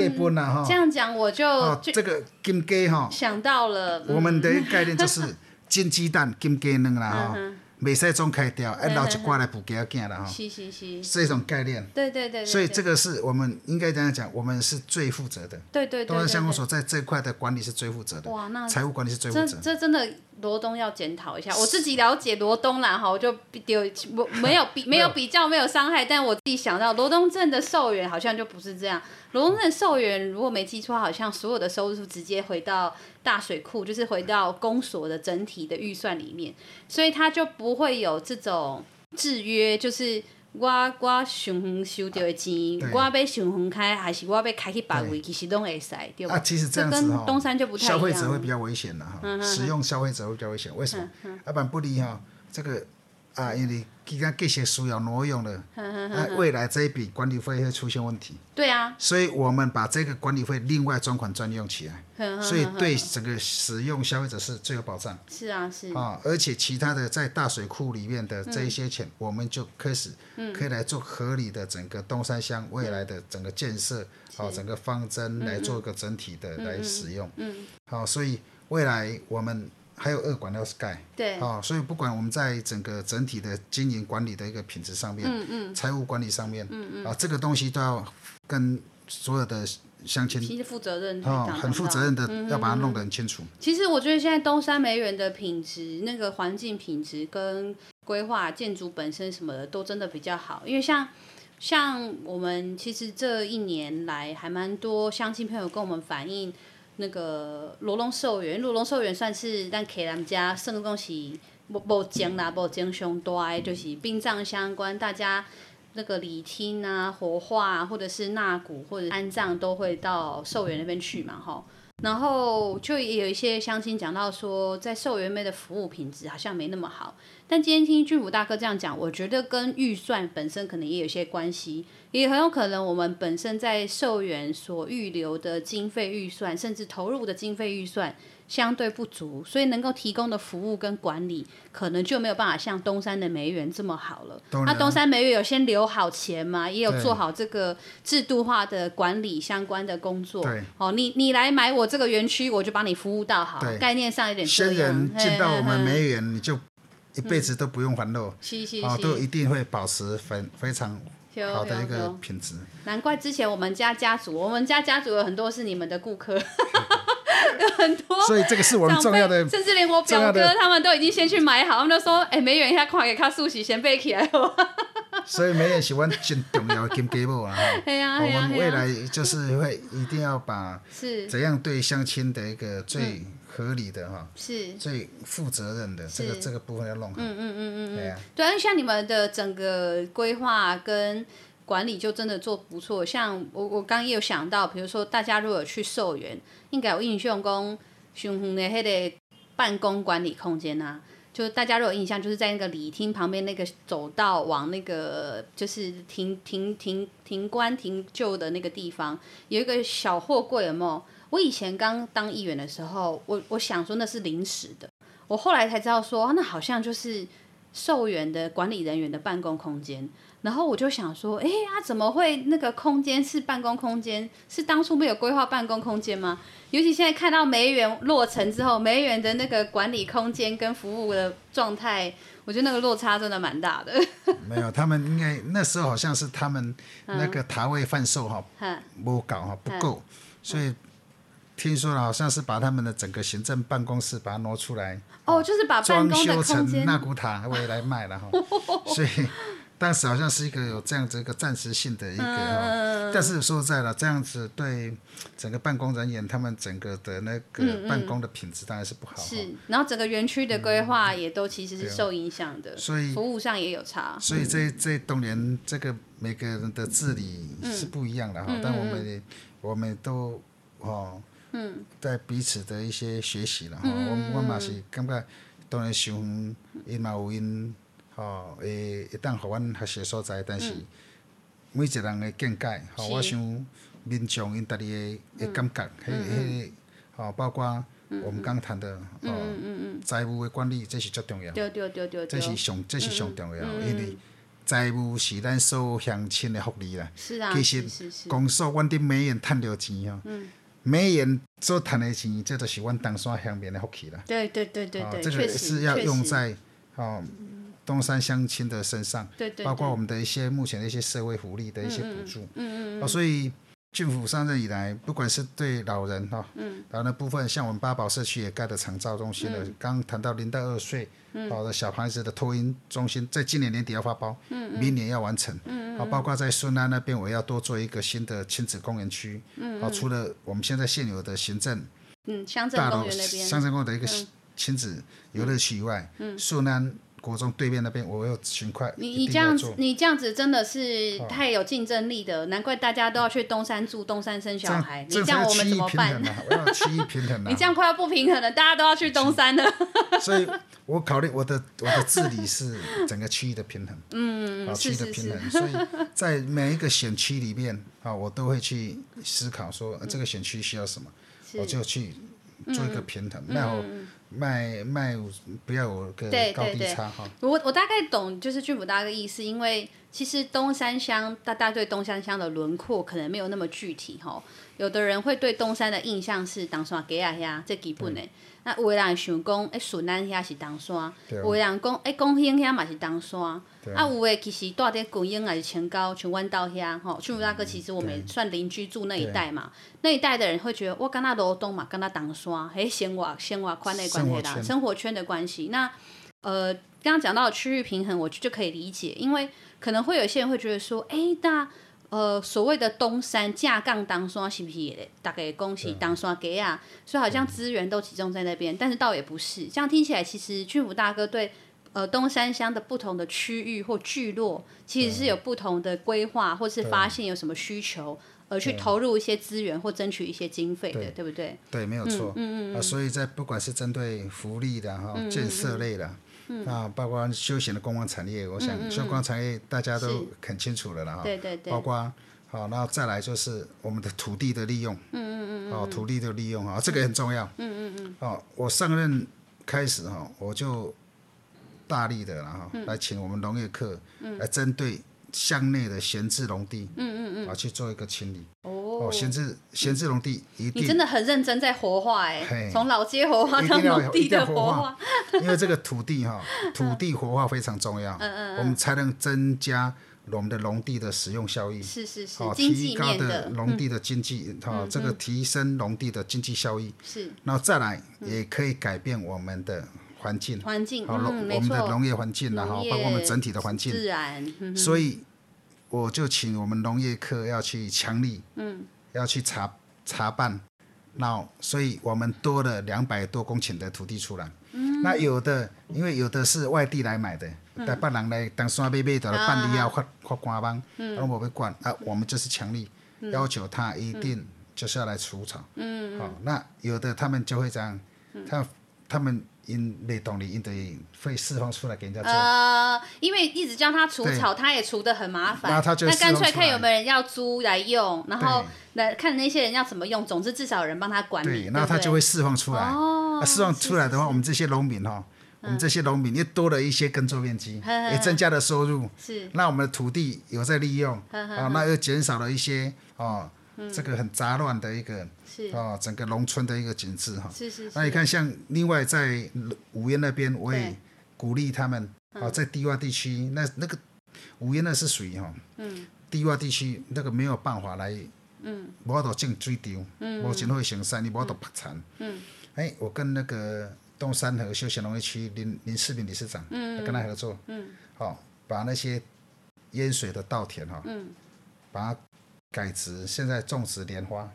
这样讲我就、哦、这个金鸡哈，想到了。我们的概念就是。金鸡蛋金鸡卵啦吼，袂使总开掉，哎，留一寡来补给囝啦哈。是是是。这种概念。对对对。所以这个是我们应该这样讲，我们是最负责的。对对对。东山乡公所在这块的管理是最负责的。哇，那财务管理是最负责。这这真的罗东要检讨一下。我自己了解罗东啦哈，我就丢我没有比 没有比较没有伤害，但我自己想到罗东镇的寿元好像就不是这样。罗东镇寿元如果没记错，好像所有的收入直接回到大水库，就是回到公所的整体的预算里面，所以他就不会有这种制约，就是我我想收到的钱，我要想分开，还是我要开去别位，其实拢会使，对吧？啊，其实这样子跟东山就不太消费者会比较危险的哈，嗯、使用消费者会比较危险，为什么？要不然不离哈，这个啊，因为。其他这些需要挪用的，那 未来这一笔管理费会出现问题。对啊，所以我们把这个管理费另外专款专用起来，所以对整个使用消费者是最有保障。是啊，是。啊，而且其他的在大水库里面的这一些钱，我们就开始可以来做合理的整个东山乡未来的整个建设，好，整个方针来做一个整体的来使用。嗯，好，所以未来我们。还有二馆要盖，对，哦，所以不管我们在整个整体的经营管理的一个品质上面，嗯嗯，财务管理上面，嗯嗯，啊，这个东西都要跟所有的乡亲，其实负责任，哦，很负责任的，要把它弄得很清楚。其实我觉得现在东山梅园的品质，那个环境品质跟规划建筑本身什么的都真的比较好，因为像像我们其实这一年来还蛮多乡亲朋友跟我们反映。那个罗龙寿园，罗龙寿园算是咱客人家算讲是无无种啦，无种上大，就是殡葬相关，大家那个礼厅啊、火化啊，或者是纳骨或者安葬，都会到寿园那边去嘛，吼。然后就也有一些相亲讲到说，在寿元妹的服务品质好像没那么好。但今天听俊武大哥这样讲，我觉得跟预算本身可能也有些关系，也很有可能我们本身在寿元所预留的经费预算，甚至投入的经费预算。相对不足，所以能够提供的服务跟管理，可能就没有办法像东山的梅园这么好了。那、啊、东山梅园有先留好钱嘛，也有做好这个制度化的管理相关的工作。对，哦，你你来买我这个园区，我就帮你服务到好。概念上有点这样。先人进到我们梅园，你就一辈子都不用烦恼。哦、嗯，都一定会保持非非常好的一个品质。难怪之前我们家家族，我们家家族有很多是你们的顾客。有很多，所以这个是我们重要的，甚至连我表哥他们都已经先去买好，他们都说：“哎、欸，梅园一下快给他梳洗，先备起来。”所以梅园是我们最重要的金鸡母啊！我们未来就是会一定要把 是怎样对相亲的一个最合理的哈，是最负责任的这个这个部分要弄好。嗯嗯嗯嗯嗯，对啊，像你们的整个规划跟。管理就真的做不错，像我我刚也有想到，比如说大家如果有去寿园，应该有印象讲，雄红的迄个办公管理空间啊，就大家如果有印象，就是在那个礼厅旁边那个走道往那个就是停停停停关停旧的那个地方，有一个小货柜，有没有？我以前刚当议员的时候，我我想说那是临时的，我后来才知道说，那好像就是寿园的管理人员的办公空间。然后我就想说，哎呀，怎么会那个空间是办公空间？是当初没有规划办公空间吗？尤其现在看到梅园落成之后，梅园的那个管理空间跟服务的状态，我觉得那个落差真的蛮大的。没有，他们应该那时候好像是他们那个台位贩售哈，没搞哈不够，所以听说了好像是把他们的整个行政办公室把它挪出来，哦，就是把办公的空间。装修成纳古塔为来卖了哈，所以。当时好像是一个有这样子一个暂时性的一个，嗯、但是说实在了，这样子对整个办公人员他们整个的那个办公的品质当然是不好。是，然后整个园区的规划也都其实是受影响的，所以服务上也有差。所以这这东联这个每个人的治理是不一样的哈，嗯、但我们我们都哦，嗯，在彼此的一些学习了吼，我我嘛是感觉当然想因嘛有因。吼，会会当互阮学习所在，但是每一个人的见解，吼，我想民众因家己的的感觉，迄迄个，吼，包括我们刚谈的，吼，财务的管理，这是最重要，对对对对，这是上这是上重要，因为财务是咱所有乡亲的福利啦。是啊，其实公所阮伫梅园趁着钱吼，梅园所趁的钱，这都是阮东山乡民的福气啦。对对对对对，这个是要用在哦。东山乡亲的身上，对对对，包括我们的一些目前的一些社会福利的一些补助，嗯嗯，嗯，哦，所以郡府上任以来，不管是对老人哈，嗯，然后的部分，像我们八宝社区也盖的长照中心了，嗯、刚谈到零到二岁，嗯，好的小孩子的托婴中心，在今年年底要发包，嗯，明年要完成，嗯，好，包括在顺安那边，我要多做一个新的亲子公园区，嗯，好，除了我们现在现有的行政，嗯，乡镇公园那边，乡镇公园的一个亲子游乐区以外，嗯，顺安。国中对面那边，我有勤快。你你这样子，你这样子真的是太有竞争力的，难怪大家都要去东山住，东山生小孩。你这样我们怎么办？我要区域 平衡。你这样快要不平衡了，大家都要去东山了。所以我考虑我的我的治理是整个区域的平衡，嗯，区域的平衡。所以在每一个选区里面啊，我都会去思考说这个选区需要什么，我就去做一个平衡，然后。卖卖不要有个高低差哈。我我大概懂，就是俊武大哥意思，因为其实东山乡大家对东山乡的轮廓可能没有那么具体哈。有的人会对东山的印象是当山给啊呀，这基本的。那有的人想讲，哎，顺安遐是东山；有的人讲，哎，公兴遐嘛是东山。啊，有的其实住在公英还是前高全弯道遐哈。郡府大哥，其实我们算邻居住那一带嘛，那一带的人会觉得，我跟他罗东嘛，跟他东山，嘿，生活生活宽的关系啦，生活圈的关系。那呃，刚刚讲到区域平衡，我就可以理解，因为可能会有些人会觉得说，哎，那。呃，所谓的东山架杠当山是不是大概恭喜当山给啊？所以好像资源都集中在那边，但是倒也不是。这样听起来，其实郡府大哥对呃东山乡的不同的区域或聚落，其实是有不同的规划，或是发现有什么需求，而去投入一些资源或争取一些经费的，对，对不对？对，没有错。嗯嗯嗯。啊，所以在不管是针对福利的哈，建设类的。嗯、啊，包括休闲的观光产业，我想观光产业大家都很清楚了了哈。对对对。包括好，然后再来就是我们的土地的利用。嗯嗯嗯。哦，土地的利用啊，这个很重要。嗯嗯嗯。哦，我上任开始哈，我就大力的然后来请我们农业课来针对乡内的闲置农地，嗯嗯嗯，啊去做一个清理。哦，闲置闲置农地一定，你真的很认真在活化哎，从老街活化到农地的活化，因为这个土地哈，土地活化非常重要，嗯嗯，我们才能增加我们的农地的使用效益，是是是，提高的农地的经济，哈，这个提升农地的经济效益，是，然后再来也可以改变我们的环境，环境，好，我们的农业环境然后包括我们整体的环境，自然，所以。我就请我们农业科要去强力，嗯，要去查查办，那所以我们多了两百多公顷的土地出来。嗯，那有的因为有的是外地来买的，带别人来当山买买的，办理要发发官帮，嗯，我们管啊，我们就是强力要求他一定就是要来除草。嗯，好，那有的他们就会这样，他他们。因没动力，因得会释放出来给人家做。呃，因为一直叫他除草，他也除得很麻烦。那他就那干脆看有没有人要租来用，然后来看那些人要怎么用。总之至少有人帮他管理。对，那他就会释放出来。哦。释放出来的话，我们这些农民哈，我们这些农民又多了一些耕作面积，也增加了收入。是。那我们的土地有在利用，啊，那又减少了一些哦。这个很杂乱的一个，哦，整个农村的一个景致哈。是是是。那你看，像另外在五原那边，我也鼓励他们，哦，在低洼地区，那那个五原那是属于哈，低洼地区那个没有办法来，嗯，无法度种水稻，嗯，无钱会生产，你无法度拔田，嗯，哎，我跟那个东山河休闲农业区林林世明理事长，嗯，跟他合作，嗯，好，把那些淹水的稻田哈，嗯，把它。改植，现在种植莲花，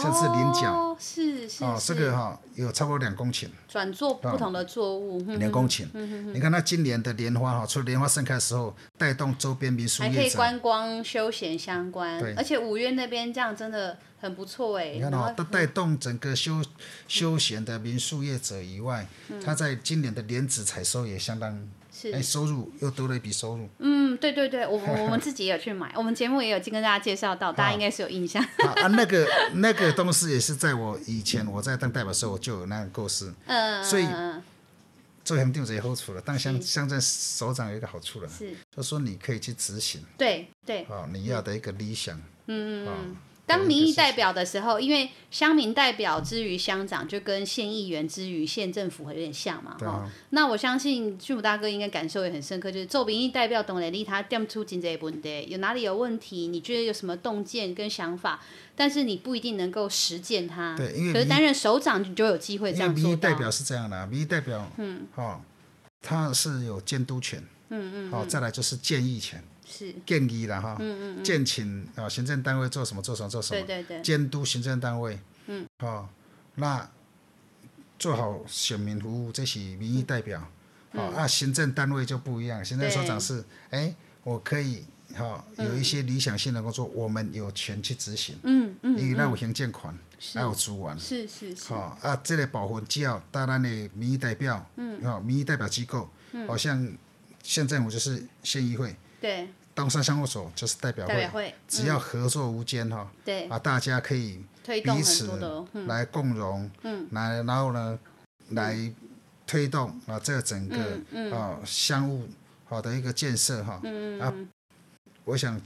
甚至菱角，是是哦，这个哈有差不多两公顷，转做不同的作物，两公顷。你看它今年的莲花哈，除了莲花盛开的时候，带动周边民宿业者，还可以观光休闲相关。对，而且五月那边这样真的很不错哎。你看哦，它带动整个休休闲的民宿业者以外，它在今年的莲子采收也相当。哎，收入又多了一笔收入。嗯，对对对，我我们 自己也有去买，我们节目也有跟大家介绍到，大家应该是有印象。啊，那个 那个东西也是在我以前我在当代表的时候，我就有那个构思。嗯，所以做乡长也好处了，但乡乡镇首长有一个好处了，是，就说你可以去执行。对对。哦，你要的一个理想。嗯嗯。当民意代表的时候，因为乡民代表之于乡长，就跟县议员之于县政府有点像嘛，哈、啊。那我相信俊武大哥应该感受也很深刻，就是做民意代表，董磊利他点出经济问题，有哪里有问题，你觉得有什么洞见跟想法，但是你不一定能够实践它。对，因为可是担任首长你就有机会这样做。民意代表是这样的、啊，民意代表，嗯，哦，他是有监督权，嗯嗯，好、哦，再来就是建议权。是。建议了哈，嗯嗯嗯，建请啊行政单位做什么做什么做什么，对对对，监督行政单位，嗯，哦，那做好选民服务，这是民意代表，嗯、哦啊，行政单位就不一样，行政首长是，哎，我可以好、哦、有一些理想性的工作，嗯、我们有权去执行，嗯嗯，因为那有行政权，还有资源，是是是，好、哦、啊，这个保护只要当然的民意代表，嗯，哦，民意代表机构，嗯，好像县政府就是县议会。对，东山商务所就是代表会，只要合作无间哈，对，啊，大家可以彼此来共荣，嗯，来然后呢，嗯、来推动啊这个整个、啊乡务好的一个建设哈，嗯、啊，我想。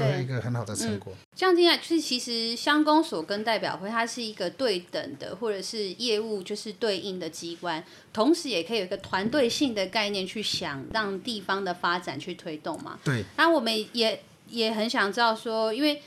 就是一个很好的成果。这样听起来，就是其实乡公所跟代表会，它是一个对等的，或者是业务就是对应的机关，同时也可以有一个团队性的概念去想，让地方的发展去推动嘛。对。那我们也也很想知道说，因为。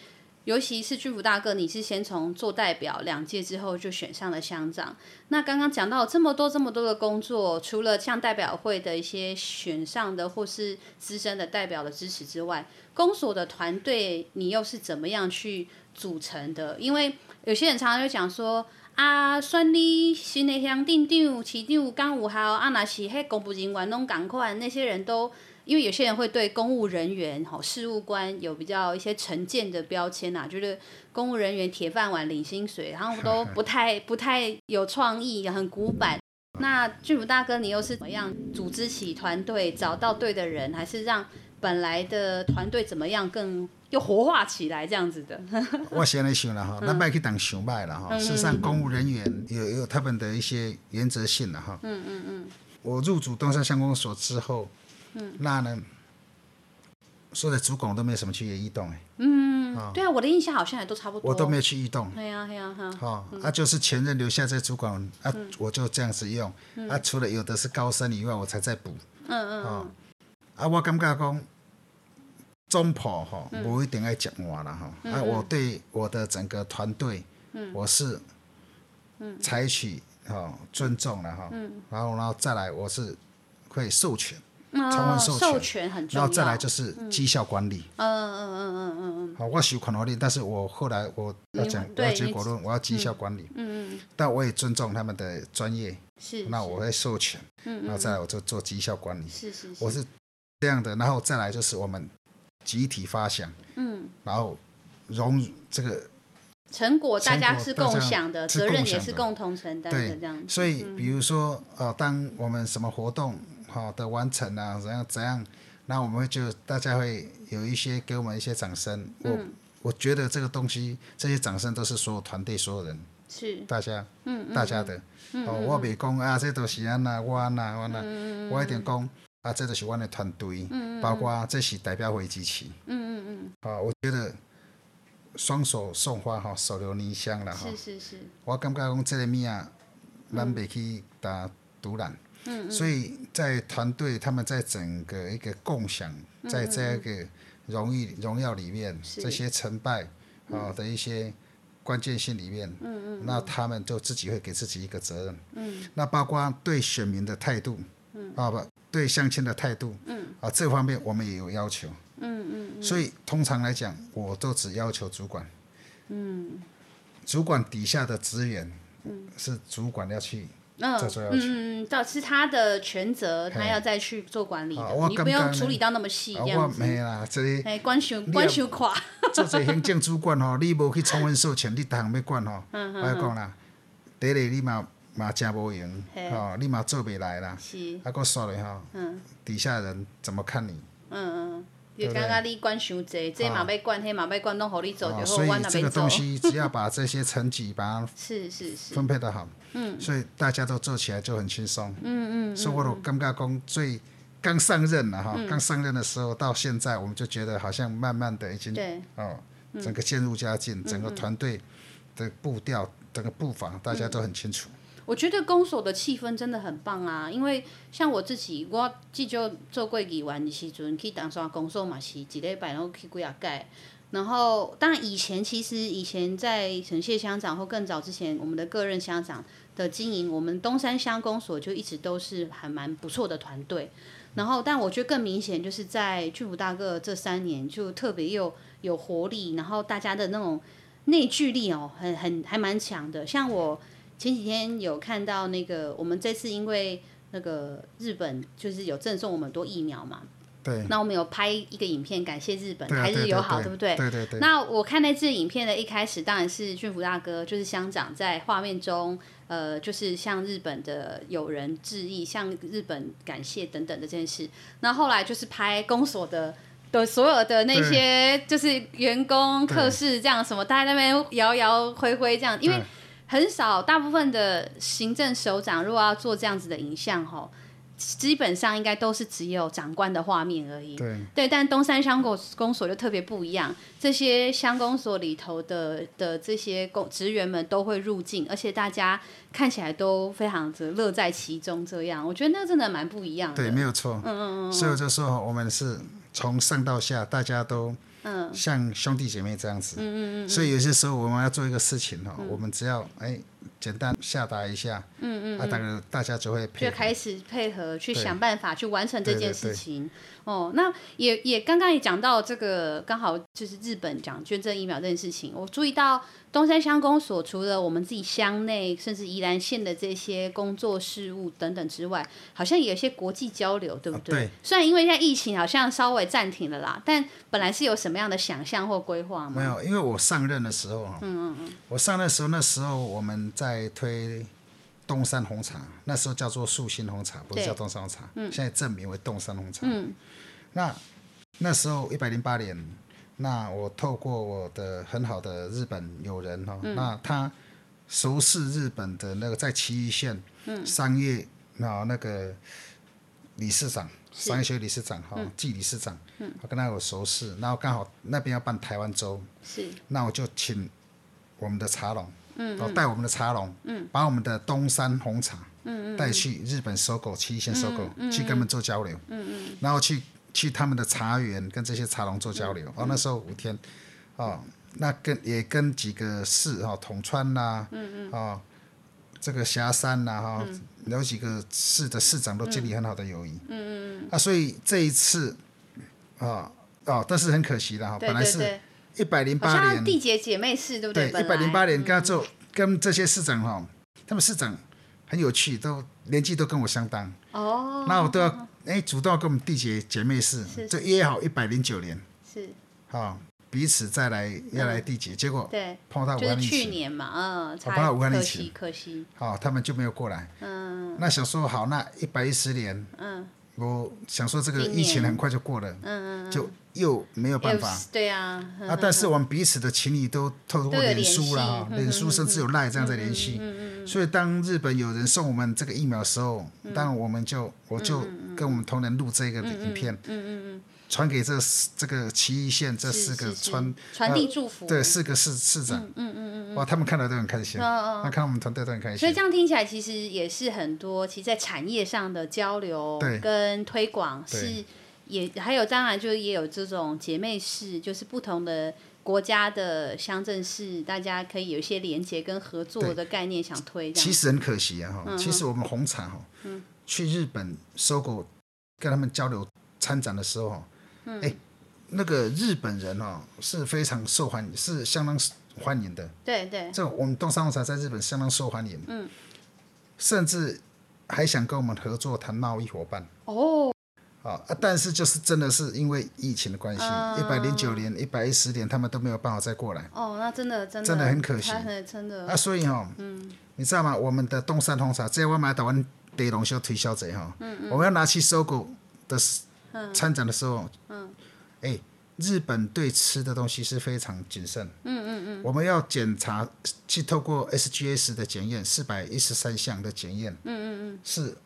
尤其是巨福大哥，你是先从做代表两届之后就选上了乡长。那刚刚讲到这么多这么多的工作，除了像代表会的一些选上的或是资深的代表的支持之外，公所的团队你又是怎么样去组成的？因为有些人常常就讲说啊，选你新的乡镇长、市长刚有效，啊，那是迄公务人员拢同款，那些人都。因为有些人会对公务人员、哈事务官有比较一些成见的标签呐、啊，觉得公务人员铁饭碗领薪水，然后都不太不太有创意，很古板。那俊福大哥，你又是怎么样组织起团队，找到对的人，还是让本来的团队怎么样更又活化起来这样子的？我先来想了哈，那麦去当熊卖了哈。事实上，公务人员有有他们的一些原则性了哈。嗯嗯嗯。我入主东山乡公所之后。嗯，那呢？说的主管都没有什么去异动哎。嗯，哦、对啊，我的印象好像也都差不多。我都没有去异动。对呀，对呀，哈。好，啊，就是前任留下这主管啊，嗯、我就这样子用。嗯、啊，除了有的是高升以外，我才在补。嗯嗯。哦、啊，我感觉讲，中婆哈，不一定爱讲话了哈。嗯、啊，我对我的整个团队，嗯、我是，采取哈、哦、尊重了哈。嗯、然后，然后再来，我是会授权。充分授权，然后再来就是绩效管理。嗯嗯嗯嗯嗯嗯。好，我是有权力，但是我后来我要讲，我要结果论，我要绩效管理。嗯嗯。但我也尊重他们的专业。是。那我会授权。嗯嗯。然后再来我就做绩效管理。是是是。我是这样的，然后再来就是我们集体发想。嗯。然后融这个成果，大家是共享的，责任也是共同承担的，这样。所以，比如说，呃，当我们什么活动。好的完成啊，怎样怎样？那我们会就大家会有一些给我们一些掌声。嗯、我我觉得这个东西，这些掌声都是所有团队所有人，是大家，嗯，大家的。嗯、哦，我别讲啊，这都是安那我安那我安那，嗯、我一定讲啊，这都是我的团队，嗯、包括这是代表会支持。嗯嗯嗯。好，我觉得双手送花哈，手留泥香了哈。是是是。我感觉讲这个物啊，咱别去打赌烂。嗯，所以在团队，他们在整个一个共享，在这一个荣誉荣耀里面，这些成败啊的一些关键性里面，嗯嗯，那他们就自己会给自己一个责任，嗯，那包括对选民的态度，嗯，啊不，对乡亲的态度，嗯，啊这方面我们也有要求，嗯嗯，所以通常来讲，我都只要求主管，嗯，主管底下的职员，嗯，是主管要去。嗯嗯，到是他的权责，他要再去做管理的，你不用处理到那么细这样子。没啦，这里。哎，管修管修垮。做这行政主管吼，你无去充分授权，你逐项要管吼。我要讲啦，第一你嘛嘛真无用，吼，你嘛做袂来啦。是。啊，搁说了吼，底下人怎么看你？嗯嗯。就感觉你管伤济，这嘛要管，那嘛要管，拢互你做就好，我。所以这个东西只要把这些层级把它 是是是。分配得好，嗯，所以大家都做起来就很轻松，嗯嗯。所以我感觉讲最刚上任了哈，刚上任的时候到现在，我们就觉得好像慢慢的已经对。哦整个渐入佳境，整个团队的步调、整个步伐，大家都很清楚。我觉得公所的气氛真的很棒啊，因为像我自己，我记就做过议员的时阵，去当刷公所嘛是一礼拜然后去几啊届，然后当然以前其实以前在陈谢乡长或更早之前，我们的各任乡长的经营，我们东山乡公所就一直都是还蛮不错的团队。然后，但我觉得更明显就是在俊福大哥这三年就特别又有活力，然后大家的那种内聚力哦，很很还蛮强的，像我。前几天有看到那个，我们这次因为那个日本就是有赠送我们很多疫苗嘛，对，那我们有拍一个影片感谢日本，对啊、台日友好，对不对？对对对。那我看那支影片的一开始，当然是俊福大哥，就是乡长在画面中，呃，就是向日本的友人致意，向日本感谢等等的这件事。那后来就是拍公所的的所有的那些，就是员工、客室这样什么，大家那边摇摇挥挥这样，因为。很少，大部分的行政首长如果要做这样子的影像，吼，基本上应该都是只有长官的画面而已。对，对，但东山乡公公所就特别不一样，这些乡公所里头的的这些公职员们都会入境，而且大家看起来都非常的乐在其中。这样，我觉得那个真的蛮不一样的。对，没有错。嗯嗯嗯。所以我就说，我们是从上到下，大家都。嗯，像兄弟姐妹这样子，嗯嗯嗯，所以有些时候我们要做一个事情哈，我们只要哎简单下达一下，嗯嗯，啊，当然大家就会配合，就开始配合去想办法去完成这件事情。哦，那也也刚刚也讲到这个，刚好就是日本讲捐赠疫苗这件事情，我注意到。东山乡公所除了我们自己乡内，甚至宜兰县的这些工作事务等等之外，好像也有些国际交流，对不对？对。虽然因为现在疫情好像稍微暂停了啦，但本来是有什么样的想象或规划吗？没有，因为我上任的时候，嗯嗯嗯，我上任的时候，那时候我们在推东山红茶，那时候叫做树心红茶，不是叫东山红茶，嗯，现在正名为东山红茶。嗯。那那时候一百零八年。那我透过我的很好的日本友人哈，嗯、那他熟识日本的那个在崎玉县商业那那个理事长，商业学理事长哈，季理事长，嗯、我跟他有熟识，然后刚好那边要办台湾周，是那我就请我们的茶农，然后带我们的茶农，嗯、把我们的东山红茶，嗯嗯。带去日本收购，埼玉县收购，去跟他们做交流，嗯嗯、然后去。去他们的茶园跟这些茶农做交流，嗯、哦，那时候五天，哦，那跟也跟几个市哈，统川呐、啊，嗯嗯，哦，这个霞山呐、啊、哈，嗯、有几个市的市长都建立很好的友谊，嗯嗯嗯，啊，所以这一次，啊、哦，哦，但是很可惜的哈，本来是一百零八年。缔结姐妹市，对不对？对，一百零八年跟他做，嗯、跟这些市长哈，他们市长很有趣，都年纪都跟我相当，哦，那我都要。哎，主动跟我们缔结姐妹市，就约好一百零九年，是，好彼此再来要来缔结，结果对。碰到武汉疫情，去年嘛，嗯，碰到武汉疫情，可惜，好，他们就没有过来，嗯，那想说好，那一百一十年，嗯，我想说这个疫情很快就过了，嗯嗯，就又没有办法，对啊，啊，但是我们彼此的情谊都透过脸书了，脸书甚至有赖这样在联系。所以，当日本有人送我们这个疫苗的时候，当然我们就我就跟我们同仁录这个影片，嗯嗯嗯，传给这这个奇异县这四个传传递祝福，对，四个市市长，嗯嗯嗯嗯，哇，他们看到都很开心，哦、那看到我们团队都很开心。所以这样听起来，其实也是很多，其实，在产业上的交流跟推广是也还有，当然就也有这种姐妹市，就是不同的。国家的乡镇市，大家可以有一些连接跟合作的概念，想推。其实很可惜啊，哈、嗯，其实我们红茶哈，嗯、去日本收购，跟他们交流参展的时候，嗯、哎，那个日本人哦是非常受欢迎，是相当欢迎的。对对。这我们东山红茶在日本相当受欢迎，嗯，甚至还想跟我们合作谈贸易伙伴。哦。啊，但是就是真的是因为疫情的关系，一百零九年、一百一十年，他们都没有办法再过来。哦，那真的真的真的很可惜，真的。啊，所以哈，嗯，你知道吗？我们的东山红茶，这要我买台湾地龙秀推销者哈，嗯嗯，我们要拿去收购的参展的时候，嗯，哎，日本对吃的东西是非常谨慎，嗯嗯嗯，我们要检查，去透过 SGS 的检验，四百一十三项的检验，嗯嗯嗯，是。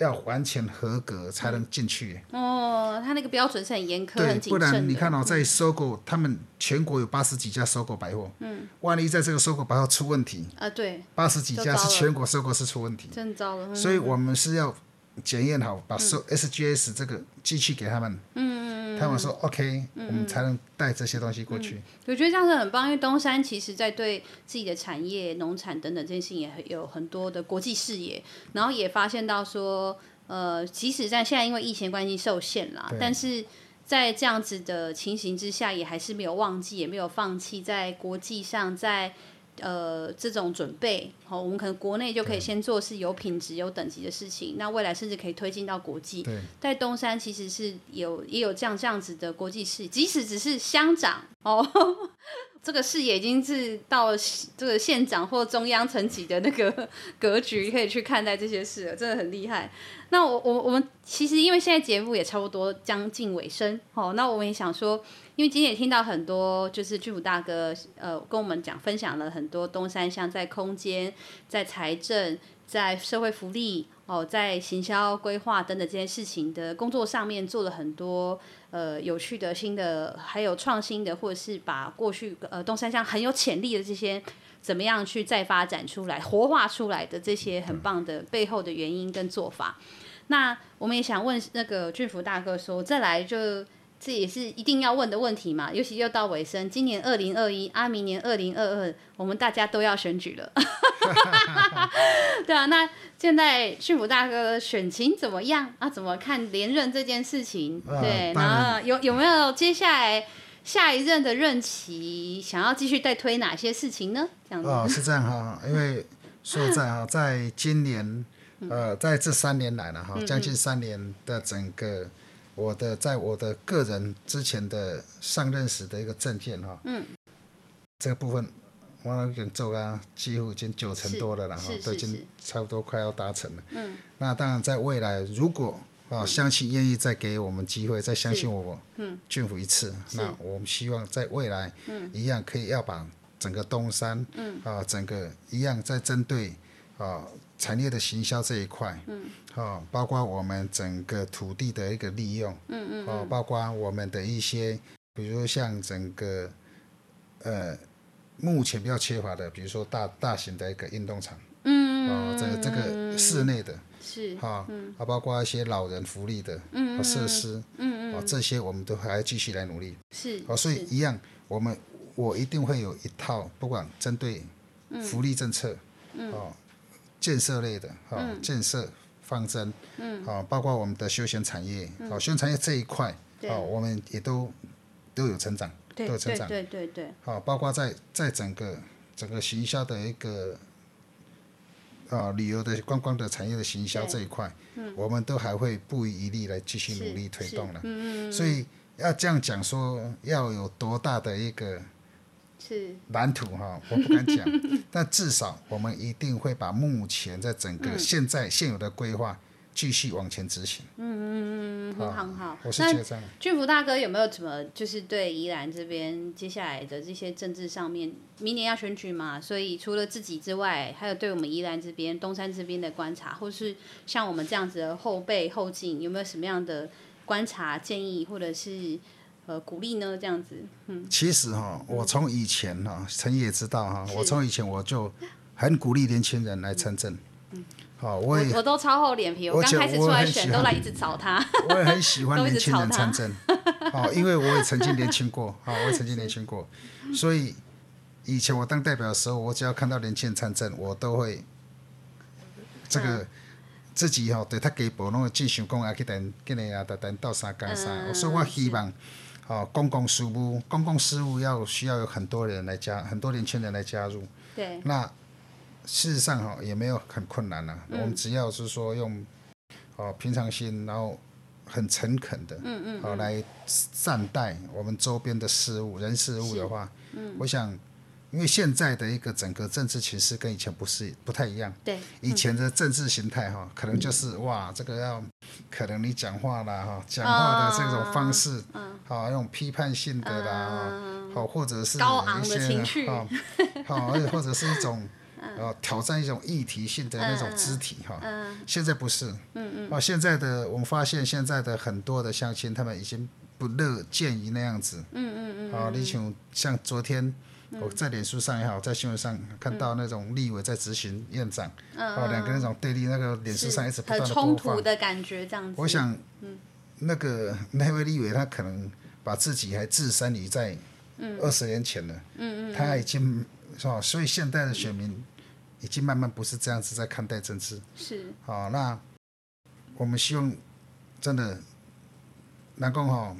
要完全合格才能进去。哦，他那个标准是很严苛、很谨慎的。不然你看哦，在收购，他们全国有八十几家收购百货。嗯。万一在这个收购百货出问题。啊，对。八十几家是全国收购是出问题。真糟了。所以我们是要检验好，把收 SGS 这个机器给他们。嗯。他们说 OK，嗯，我们才能带这些东西过去。嗯，我觉得这样子很棒，因为东山其实在对自己的产业、农产等等这件事情也有很多的国际视野，然后也发现到说，呃，即使在现在因为疫情关系受限啦，但是在这样子的情形之下，也还是没有忘记，也没有放弃在国际上在。呃，这种准备，好、哦，我们可能国内就可以先做是有品质、有等级的事情，那未来甚至可以推进到国际。对，在东山其实是有也有这样这样子的国际视野，即使只是乡长哦。这个视野已经是到这个县长或中央层级的那个 格局，可以去看待这些事了，真的很厉害。那我我我们其实因为现在节目也差不多将近尾声，哦，那我们也想说，因为今天也听到很多，就是俊辅大哥呃跟我们讲分享了很多东山乡在空间、在财政、在社会福利哦，在行销规划等等这些事情的工作上面做了很多。呃，有趣的、新的，还有创新的，或者是把过去呃东山乡很有潜力的这些，怎么样去再发展出来、活化出来的这些很棒的背后的原因跟做法。那我们也想问那个俊福大哥说，再来就。这也是一定要问的问题嘛，尤其又到尾声，今年二零二一，啊，明年二零二二，我们大家都要选举了，对啊，那现在俊辅大哥选情怎么样啊？怎么看连任这件事情？对，然后有有没有接下来下一任的任期想要继续再推哪些事情呢？这样子哦，是这样哈，因为说在啊，在今年呃，在这三年来了哈，将近三年的整个。我的在我的个人之前的上任时的一个证件哈，嗯，这个部分我已经做啊，几乎已经九成多了，然后都已经差不多快要达成了。嗯，那当然在未来，如果啊乡亲愿意再给我们机会，再相信我，嗯，俊辅一次，那我们希望在未来，嗯，一样可以要把整个东山，嗯，啊，整个一样在针对啊。产业的行销这一块，嗯，好，包括我们整个土地的一个利用，嗯嗯，哦，包括我们的一些，比如像整个，呃，目前比较缺乏的，比如说大大型的一个运动场，嗯哦，这个这个室内的，是，哈，啊，包括一些老人福利的，嗯设施，嗯嗯，哦，这些我们都还要继续来努力，是，哦，所以一样，我们我一定会有一套，不管针对福利政策，嗯，哦。建设类的，哈、建设方针，嗯，好、哦，包括我们的休闲产业，啊、休闲产业这一块，对。哦，我们也都都有成长，对都有成长，对对对，好、哦，包括在在整个整个行销的一个，啊、哦，旅游的观光的产业的行销这一块，嗯，我们都还会不遗余力来继续努力推动了，嗯嗯，所以要这样讲说，要有多大的一个。是蓝图哈，我不敢讲，但至少我们一定会把目前在整个现在现有的规划继续往前执行。嗯嗯嗯，很好很好。我是觉得这样。俊福大哥有没有什么就是对宜兰这边接下来的这些政治上面，明年要选举嘛？所以除了自己之外，还有对我们宜兰这边东山这边的观察，或是像我们这样子的后辈后进，有没有什么样的观察建议，或者是？呃，鼓励呢，这样子，嗯，其实哈，我从以前哈，陈也知道哈，我从以前我就很鼓励年轻人来参政，嗯，好，我也我都超厚脸皮，我刚开始出来选都来一直找他，我也很喜欢年轻人参政，好，因为我也曾经年轻过，好，我也曾经年轻过，所以以前我当代表的时候，我只要看到年轻人参政，我都会这个自己哈对他给补弄个进行讲啊，去等今年啊，等等到三干啥，所以我希望。哦，公共事务，公共事务要需要有很多人来加，很多年轻人来加入。对。那事实上哈也没有很困难呐、啊，嗯、我们只要是说用哦平常心，然后很诚恳的，嗯嗯，哦来善待我们周边的事物、人事物的话，嗯，我想。因为现在的一个整个政治形势跟以前不是不太一样。对。以前的政治形态哈，可能就是哇，这个要可能你讲话啦哈，讲话的这种方式，好那种批判性的啦，好或者是一些哈，好或者是一种呃，挑战一种议题性的那种肢体哈。嗯。现在不是。嗯嗯。哦，现在的我们发现，现在的很多的相亲，他们已经不乐见于那样子。嗯嗯嗯。啊，你像像昨天我在脸书上也好，在新闻上看到那种立委在执行院长，哦，两个那种对立，那个脸书上一直不断冲突的感觉，这样子。我想，那个那位立委他可能把自己还置身于在二十年前了。嗯嗯。他已经。是吧？所以现代的选民已经慢慢不是这样子在看待政治。是。好，那我们希望真的，能够哈，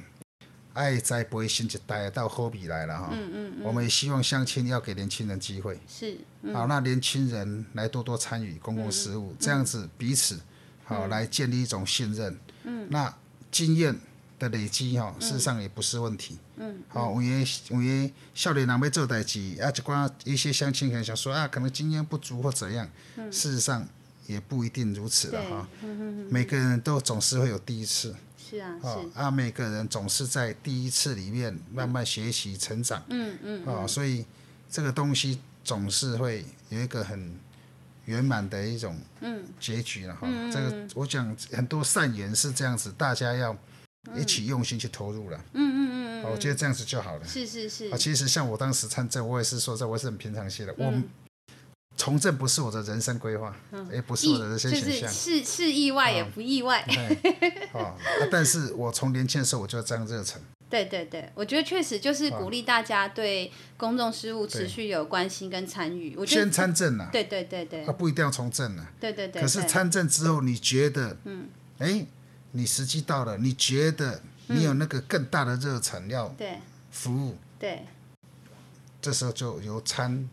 爱栽培新一代到好未来了哈。嗯嗯嗯。我们也希望相亲要给年轻人机会。是。好，那年轻人来多多参与公共事务，这样子彼此好来建立一种信任。嗯。那经验的累积哈，事实上也不是问题。嗯，好，有诶有诶，少年人要做代志，啊，一寡一些相亲可能想说啊，可能经验不足或怎样，嗯、事实上也不一定如此了哈。嗯每个人都总是会有第一次。是啊，是啊，每个人总是在第一次里面慢慢学习成长。嗯嗯。啊，所以这个东西总是会有一个很圆满的一种结局了哈。嗯、这个我讲很多善缘是这样子，大家要一起用心去投入了。嗯嗯嗯。我觉得这样子就好了。是是是。啊，其实像我当时参政，我也是说这我是很平常心的。我从政不是我的人生规划，也不是我的人生选项。是是意外也不意外。啊，但是我从年轻的时候我就这样热忱。对对对，我觉得确实就是鼓励大家对公众事务持续有关心跟参与。我先参政啊。对对对对。他不一定要从政啊。对对对。可是参政之后，你觉得，嗯，哎，你时机到了，你觉得？你有那个更大的热忱要服务，对，这时候就由参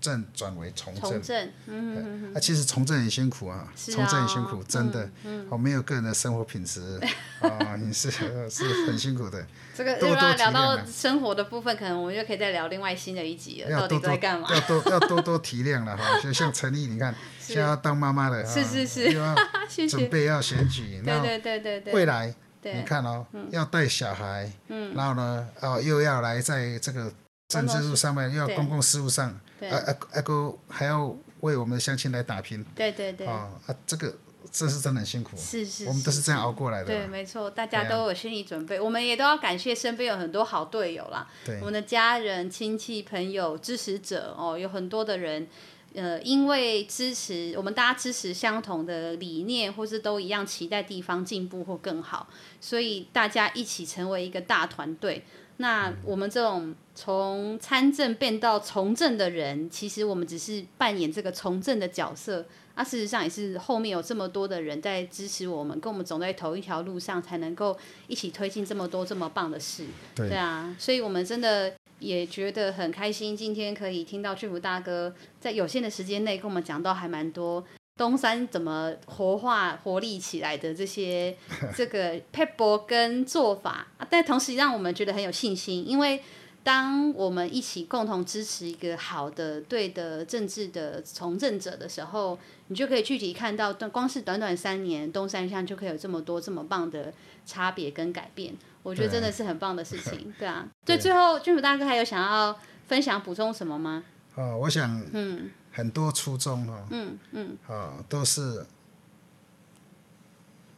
政转为从政，从政，嗯啊，其实从政很辛苦啊，从政很辛苦，真的，我没有个人的生活品质，啊，你是是很辛苦的。这个如果聊到生活的部分，可能我们就可以再聊另外新的一集了，到底在干嘛？要多要多多体谅了哈，就像陈毅，你看，现在要当妈妈的，是是是，准备要选举，对对对对对，未来。你看哦，要带小孩，嗯。然后呢，哦，又要来在这个政治路上面，又要公共事务上，啊啊啊哥还要为我们的乡亲来打拼，对对对，啊啊，这个这是真的很辛苦，是是，我们都是这样熬过来的，对，没错，大家都有心理准备，我们也都要感谢身边有很多好队友啦，我们的家人、亲戚、朋友、支持者哦，有很多的人。呃，因为支持我们大家支持相同的理念，或是都一样期待地方进步或更好，所以大家一起成为一个大团队。那我们这种从参政变到从政的人，其实我们只是扮演这个从政的角色。啊，事实上也是后面有这么多的人在支持我们，跟我们走在同一条路上，才能够一起推进这么多这么棒的事。对，对啊，所以我们真的。也觉得很开心，今天可以听到俊福大哥在有限的时间内跟我们讲到还蛮多东山怎么活化活力起来的这些 这个 p e p l e 跟做法，但同时让我们觉得很有信心，因为当我们一起共同支持一个好的对的政治的从政者的时候，你就可以具体看到，光是短短三年，东山乡就可以有这么多这么棒的差别跟改变。我觉得真的是很棒的事情，对啊。对，最后君主大哥还有想要分享补充什么吗？哦，我想，嗯，很多初衷哦，嗯嗯，啊，都是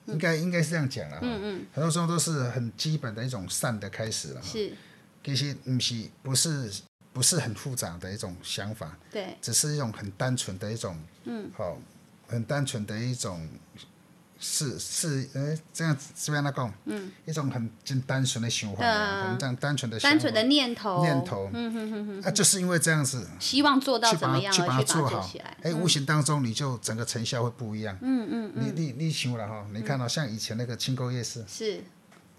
应该应该是这样讲了，嗯嗯，很多时候都是很基本的一种善的开始了，是，其实不是不是不是很复杂的一种想法，对，只是一种很单纯的一种，嗯，好，很单纯的一种。是是，呃，这样子这边来讲，嗯，一种很真单纯的想法，很这样单纯的单纯的念头，念头，嗯哼哼哼，啊，就是因为这样子，希望做到怎么样，去把它做好，哎，无形当中你就整个成效会不一样，嗯嗯，你你你想了哈，你看到像以前那个清沟夜市，是。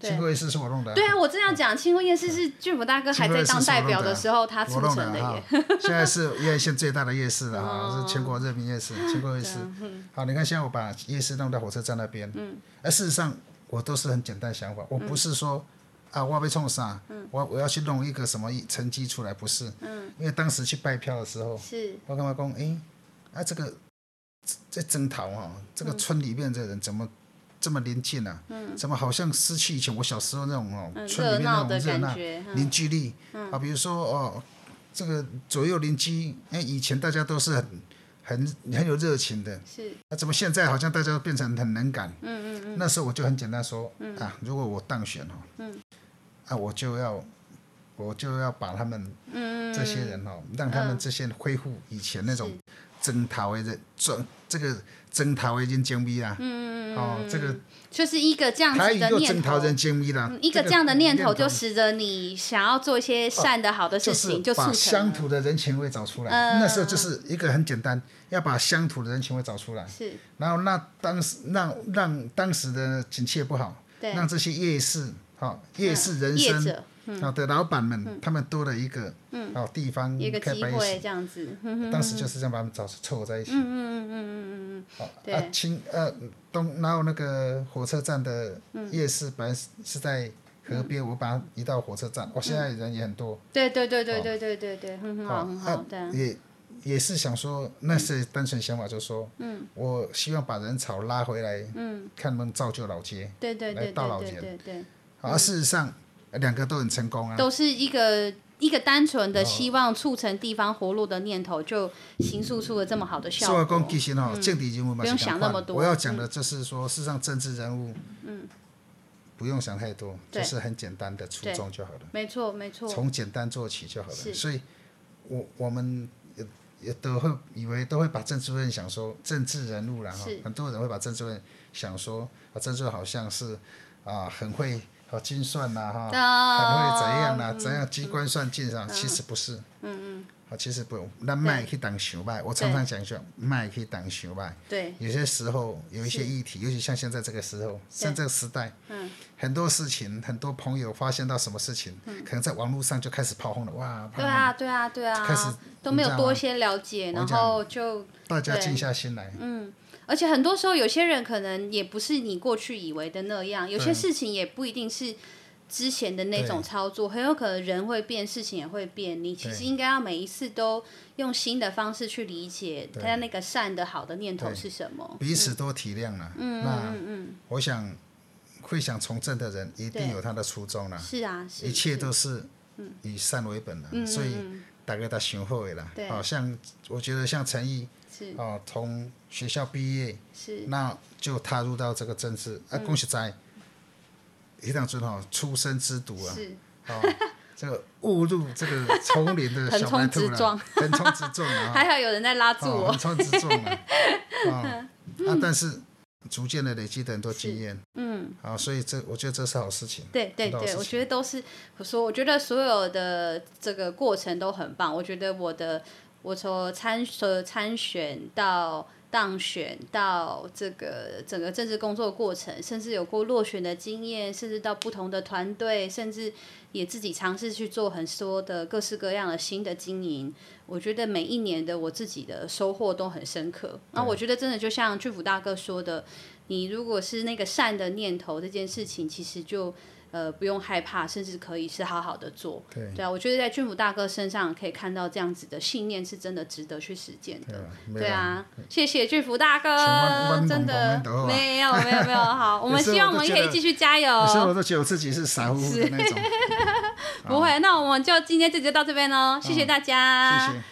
清沟夜市是我弄的。对啊，我正要讲清沟夜市是俊福大哥还在当代表的时候，他促成的耶。现在是宜兰县最大的夜市了哈，是全国人民夜市，清沟夜市。好，你看现在我把夜市弄到火车站那边。嗯。而事实上，我都是很简单想法，我不是说啊，我要被冲啥，我我要去弄一个什么成绩出来，不是。嗯。因为当时去拜票的时候，是。我跟他讲，哎，啊这个在征讨哈，这个村里面的人怎么？这么临近啊？嗯，怎么好像失去以前我小时候那种哦，村里面那种热闹、凝聚力。啊？比如说哦，这个左右邻居，哎，以前大家都是很很很有热情的，是，那、啊、怎么现在好像大家都变成很冷感？嗯嗯嗯。那时候我就很简单说，嗯、啊，如果我当选哦，嗯，啊，我就要我就要把他们，嗯这些人哦，让他们这些人恢复以前那种征讨的这这个争讨的人经历啊，嗯嗯哦，这个。就是一个这样子的念头，一个这样的念头就使得你想要做一些善的好的事情，就把乡土的人情味找出来。那时候就是一个很简单，要把乡土的人情味找出来。是。然后那当时让让当时的景气也不好，让这些夜市好夜市人生好的老板们，他们多了一个哦地方，一个机会这样子。当时就是这样把他们找凑合在一起。嗯嗯嗯嗯嗯嗯。好啊，亲呃。东，然后那个火车站的夜市本来是在河边，嗯、我把它移到火车站。我、现在人也很多。对对对对对对对对，很好很好。也也是想说，那是单纯想法，就是说，嗯，我希望把人潮拉回来，嗯，看能不能造就老街，对对对，来到老街，对对对。而事实上，两个都很成功啊。都是一个。一个单纯的希望促成地方活络的念头，就形塑出了这么好的效果。说讲其实哈，政治人物不用想那么多。我要讲的就是说，事实上政治人物，嗯，不用想太多，就是很简单的初衷就好了。没错，没错。从简单做起就好了。所以，我我们也也都会以为都会把政治人想说政治人物然后很多人会把政治人想说啊，政治好像是啊很会。哦，精算呐，哈，还会怎样呢？怎样机关算尽上？其实不是。嗯嗯。好，其实不用。那卖可以当小卖，我常常讲说，卖可以当小卖。对。有些时候有一些议题，尤其像现在这个时候，像这个时代，嗯很多事情，很多朋友发现到什么事情，可能在网络上就开始炮轰了，哇！对啊，对啊，对啊。开始都没有多一些了解，然后就大家静下心来。嗯。而且很多时候，有些人可能也不是你过去以为的那样，有些事情也不一定是之前的那种操作，很有可能人会变，事情也会变。你其实应该要每一次都用新的方式去理解他那个善的好的念头是什么，彼此都体谅了。嗯嗯嗯。我想会想从政的人一定有他的初衷了。是啊，一切都是以善为本的，所以大概他想好了。好像我觉得像陈毅。哦，从学校毕业，是那就踏入到这个政治。啊，恭喜在，一当尊哈，初生之犊啊，哦，这个误入这个丛林的小白兔了，横冲直撞啊！还好有人在拉住我，横冲直撞啊！啊，但是逐渐的累积很多经验，嗯，啊，所以这我觉得这是好事情。对对对，我觉得都是我说，我觉得所有的这个过程都很棒。我觉得我的。我从参所参选到当选到这个整个政治工作过程，甚至有过落选的经验，甚至到不同的团队，甚至也自己尝试去做很多的各式各样的新的经营。我觉得每一年的我自己的收获都很深刻。那我觉得真的就像巨福大哥说的，你如果是那个善的念头，这件事情其实就。呃，不用害怕，甚至可以是好好的做。对，对啊，我觉得在俊福大哥身上可以看到这样子的信念，是真的值得去实践的。对，对啊，谢谢俊福大哥，真的没有没有没有好，我们希望我们可以继续加油。有时候我都觉得我自己是傻乎乎的那种。不会，那我们就今天这集就到这边喽，谢谢大家。谢谢。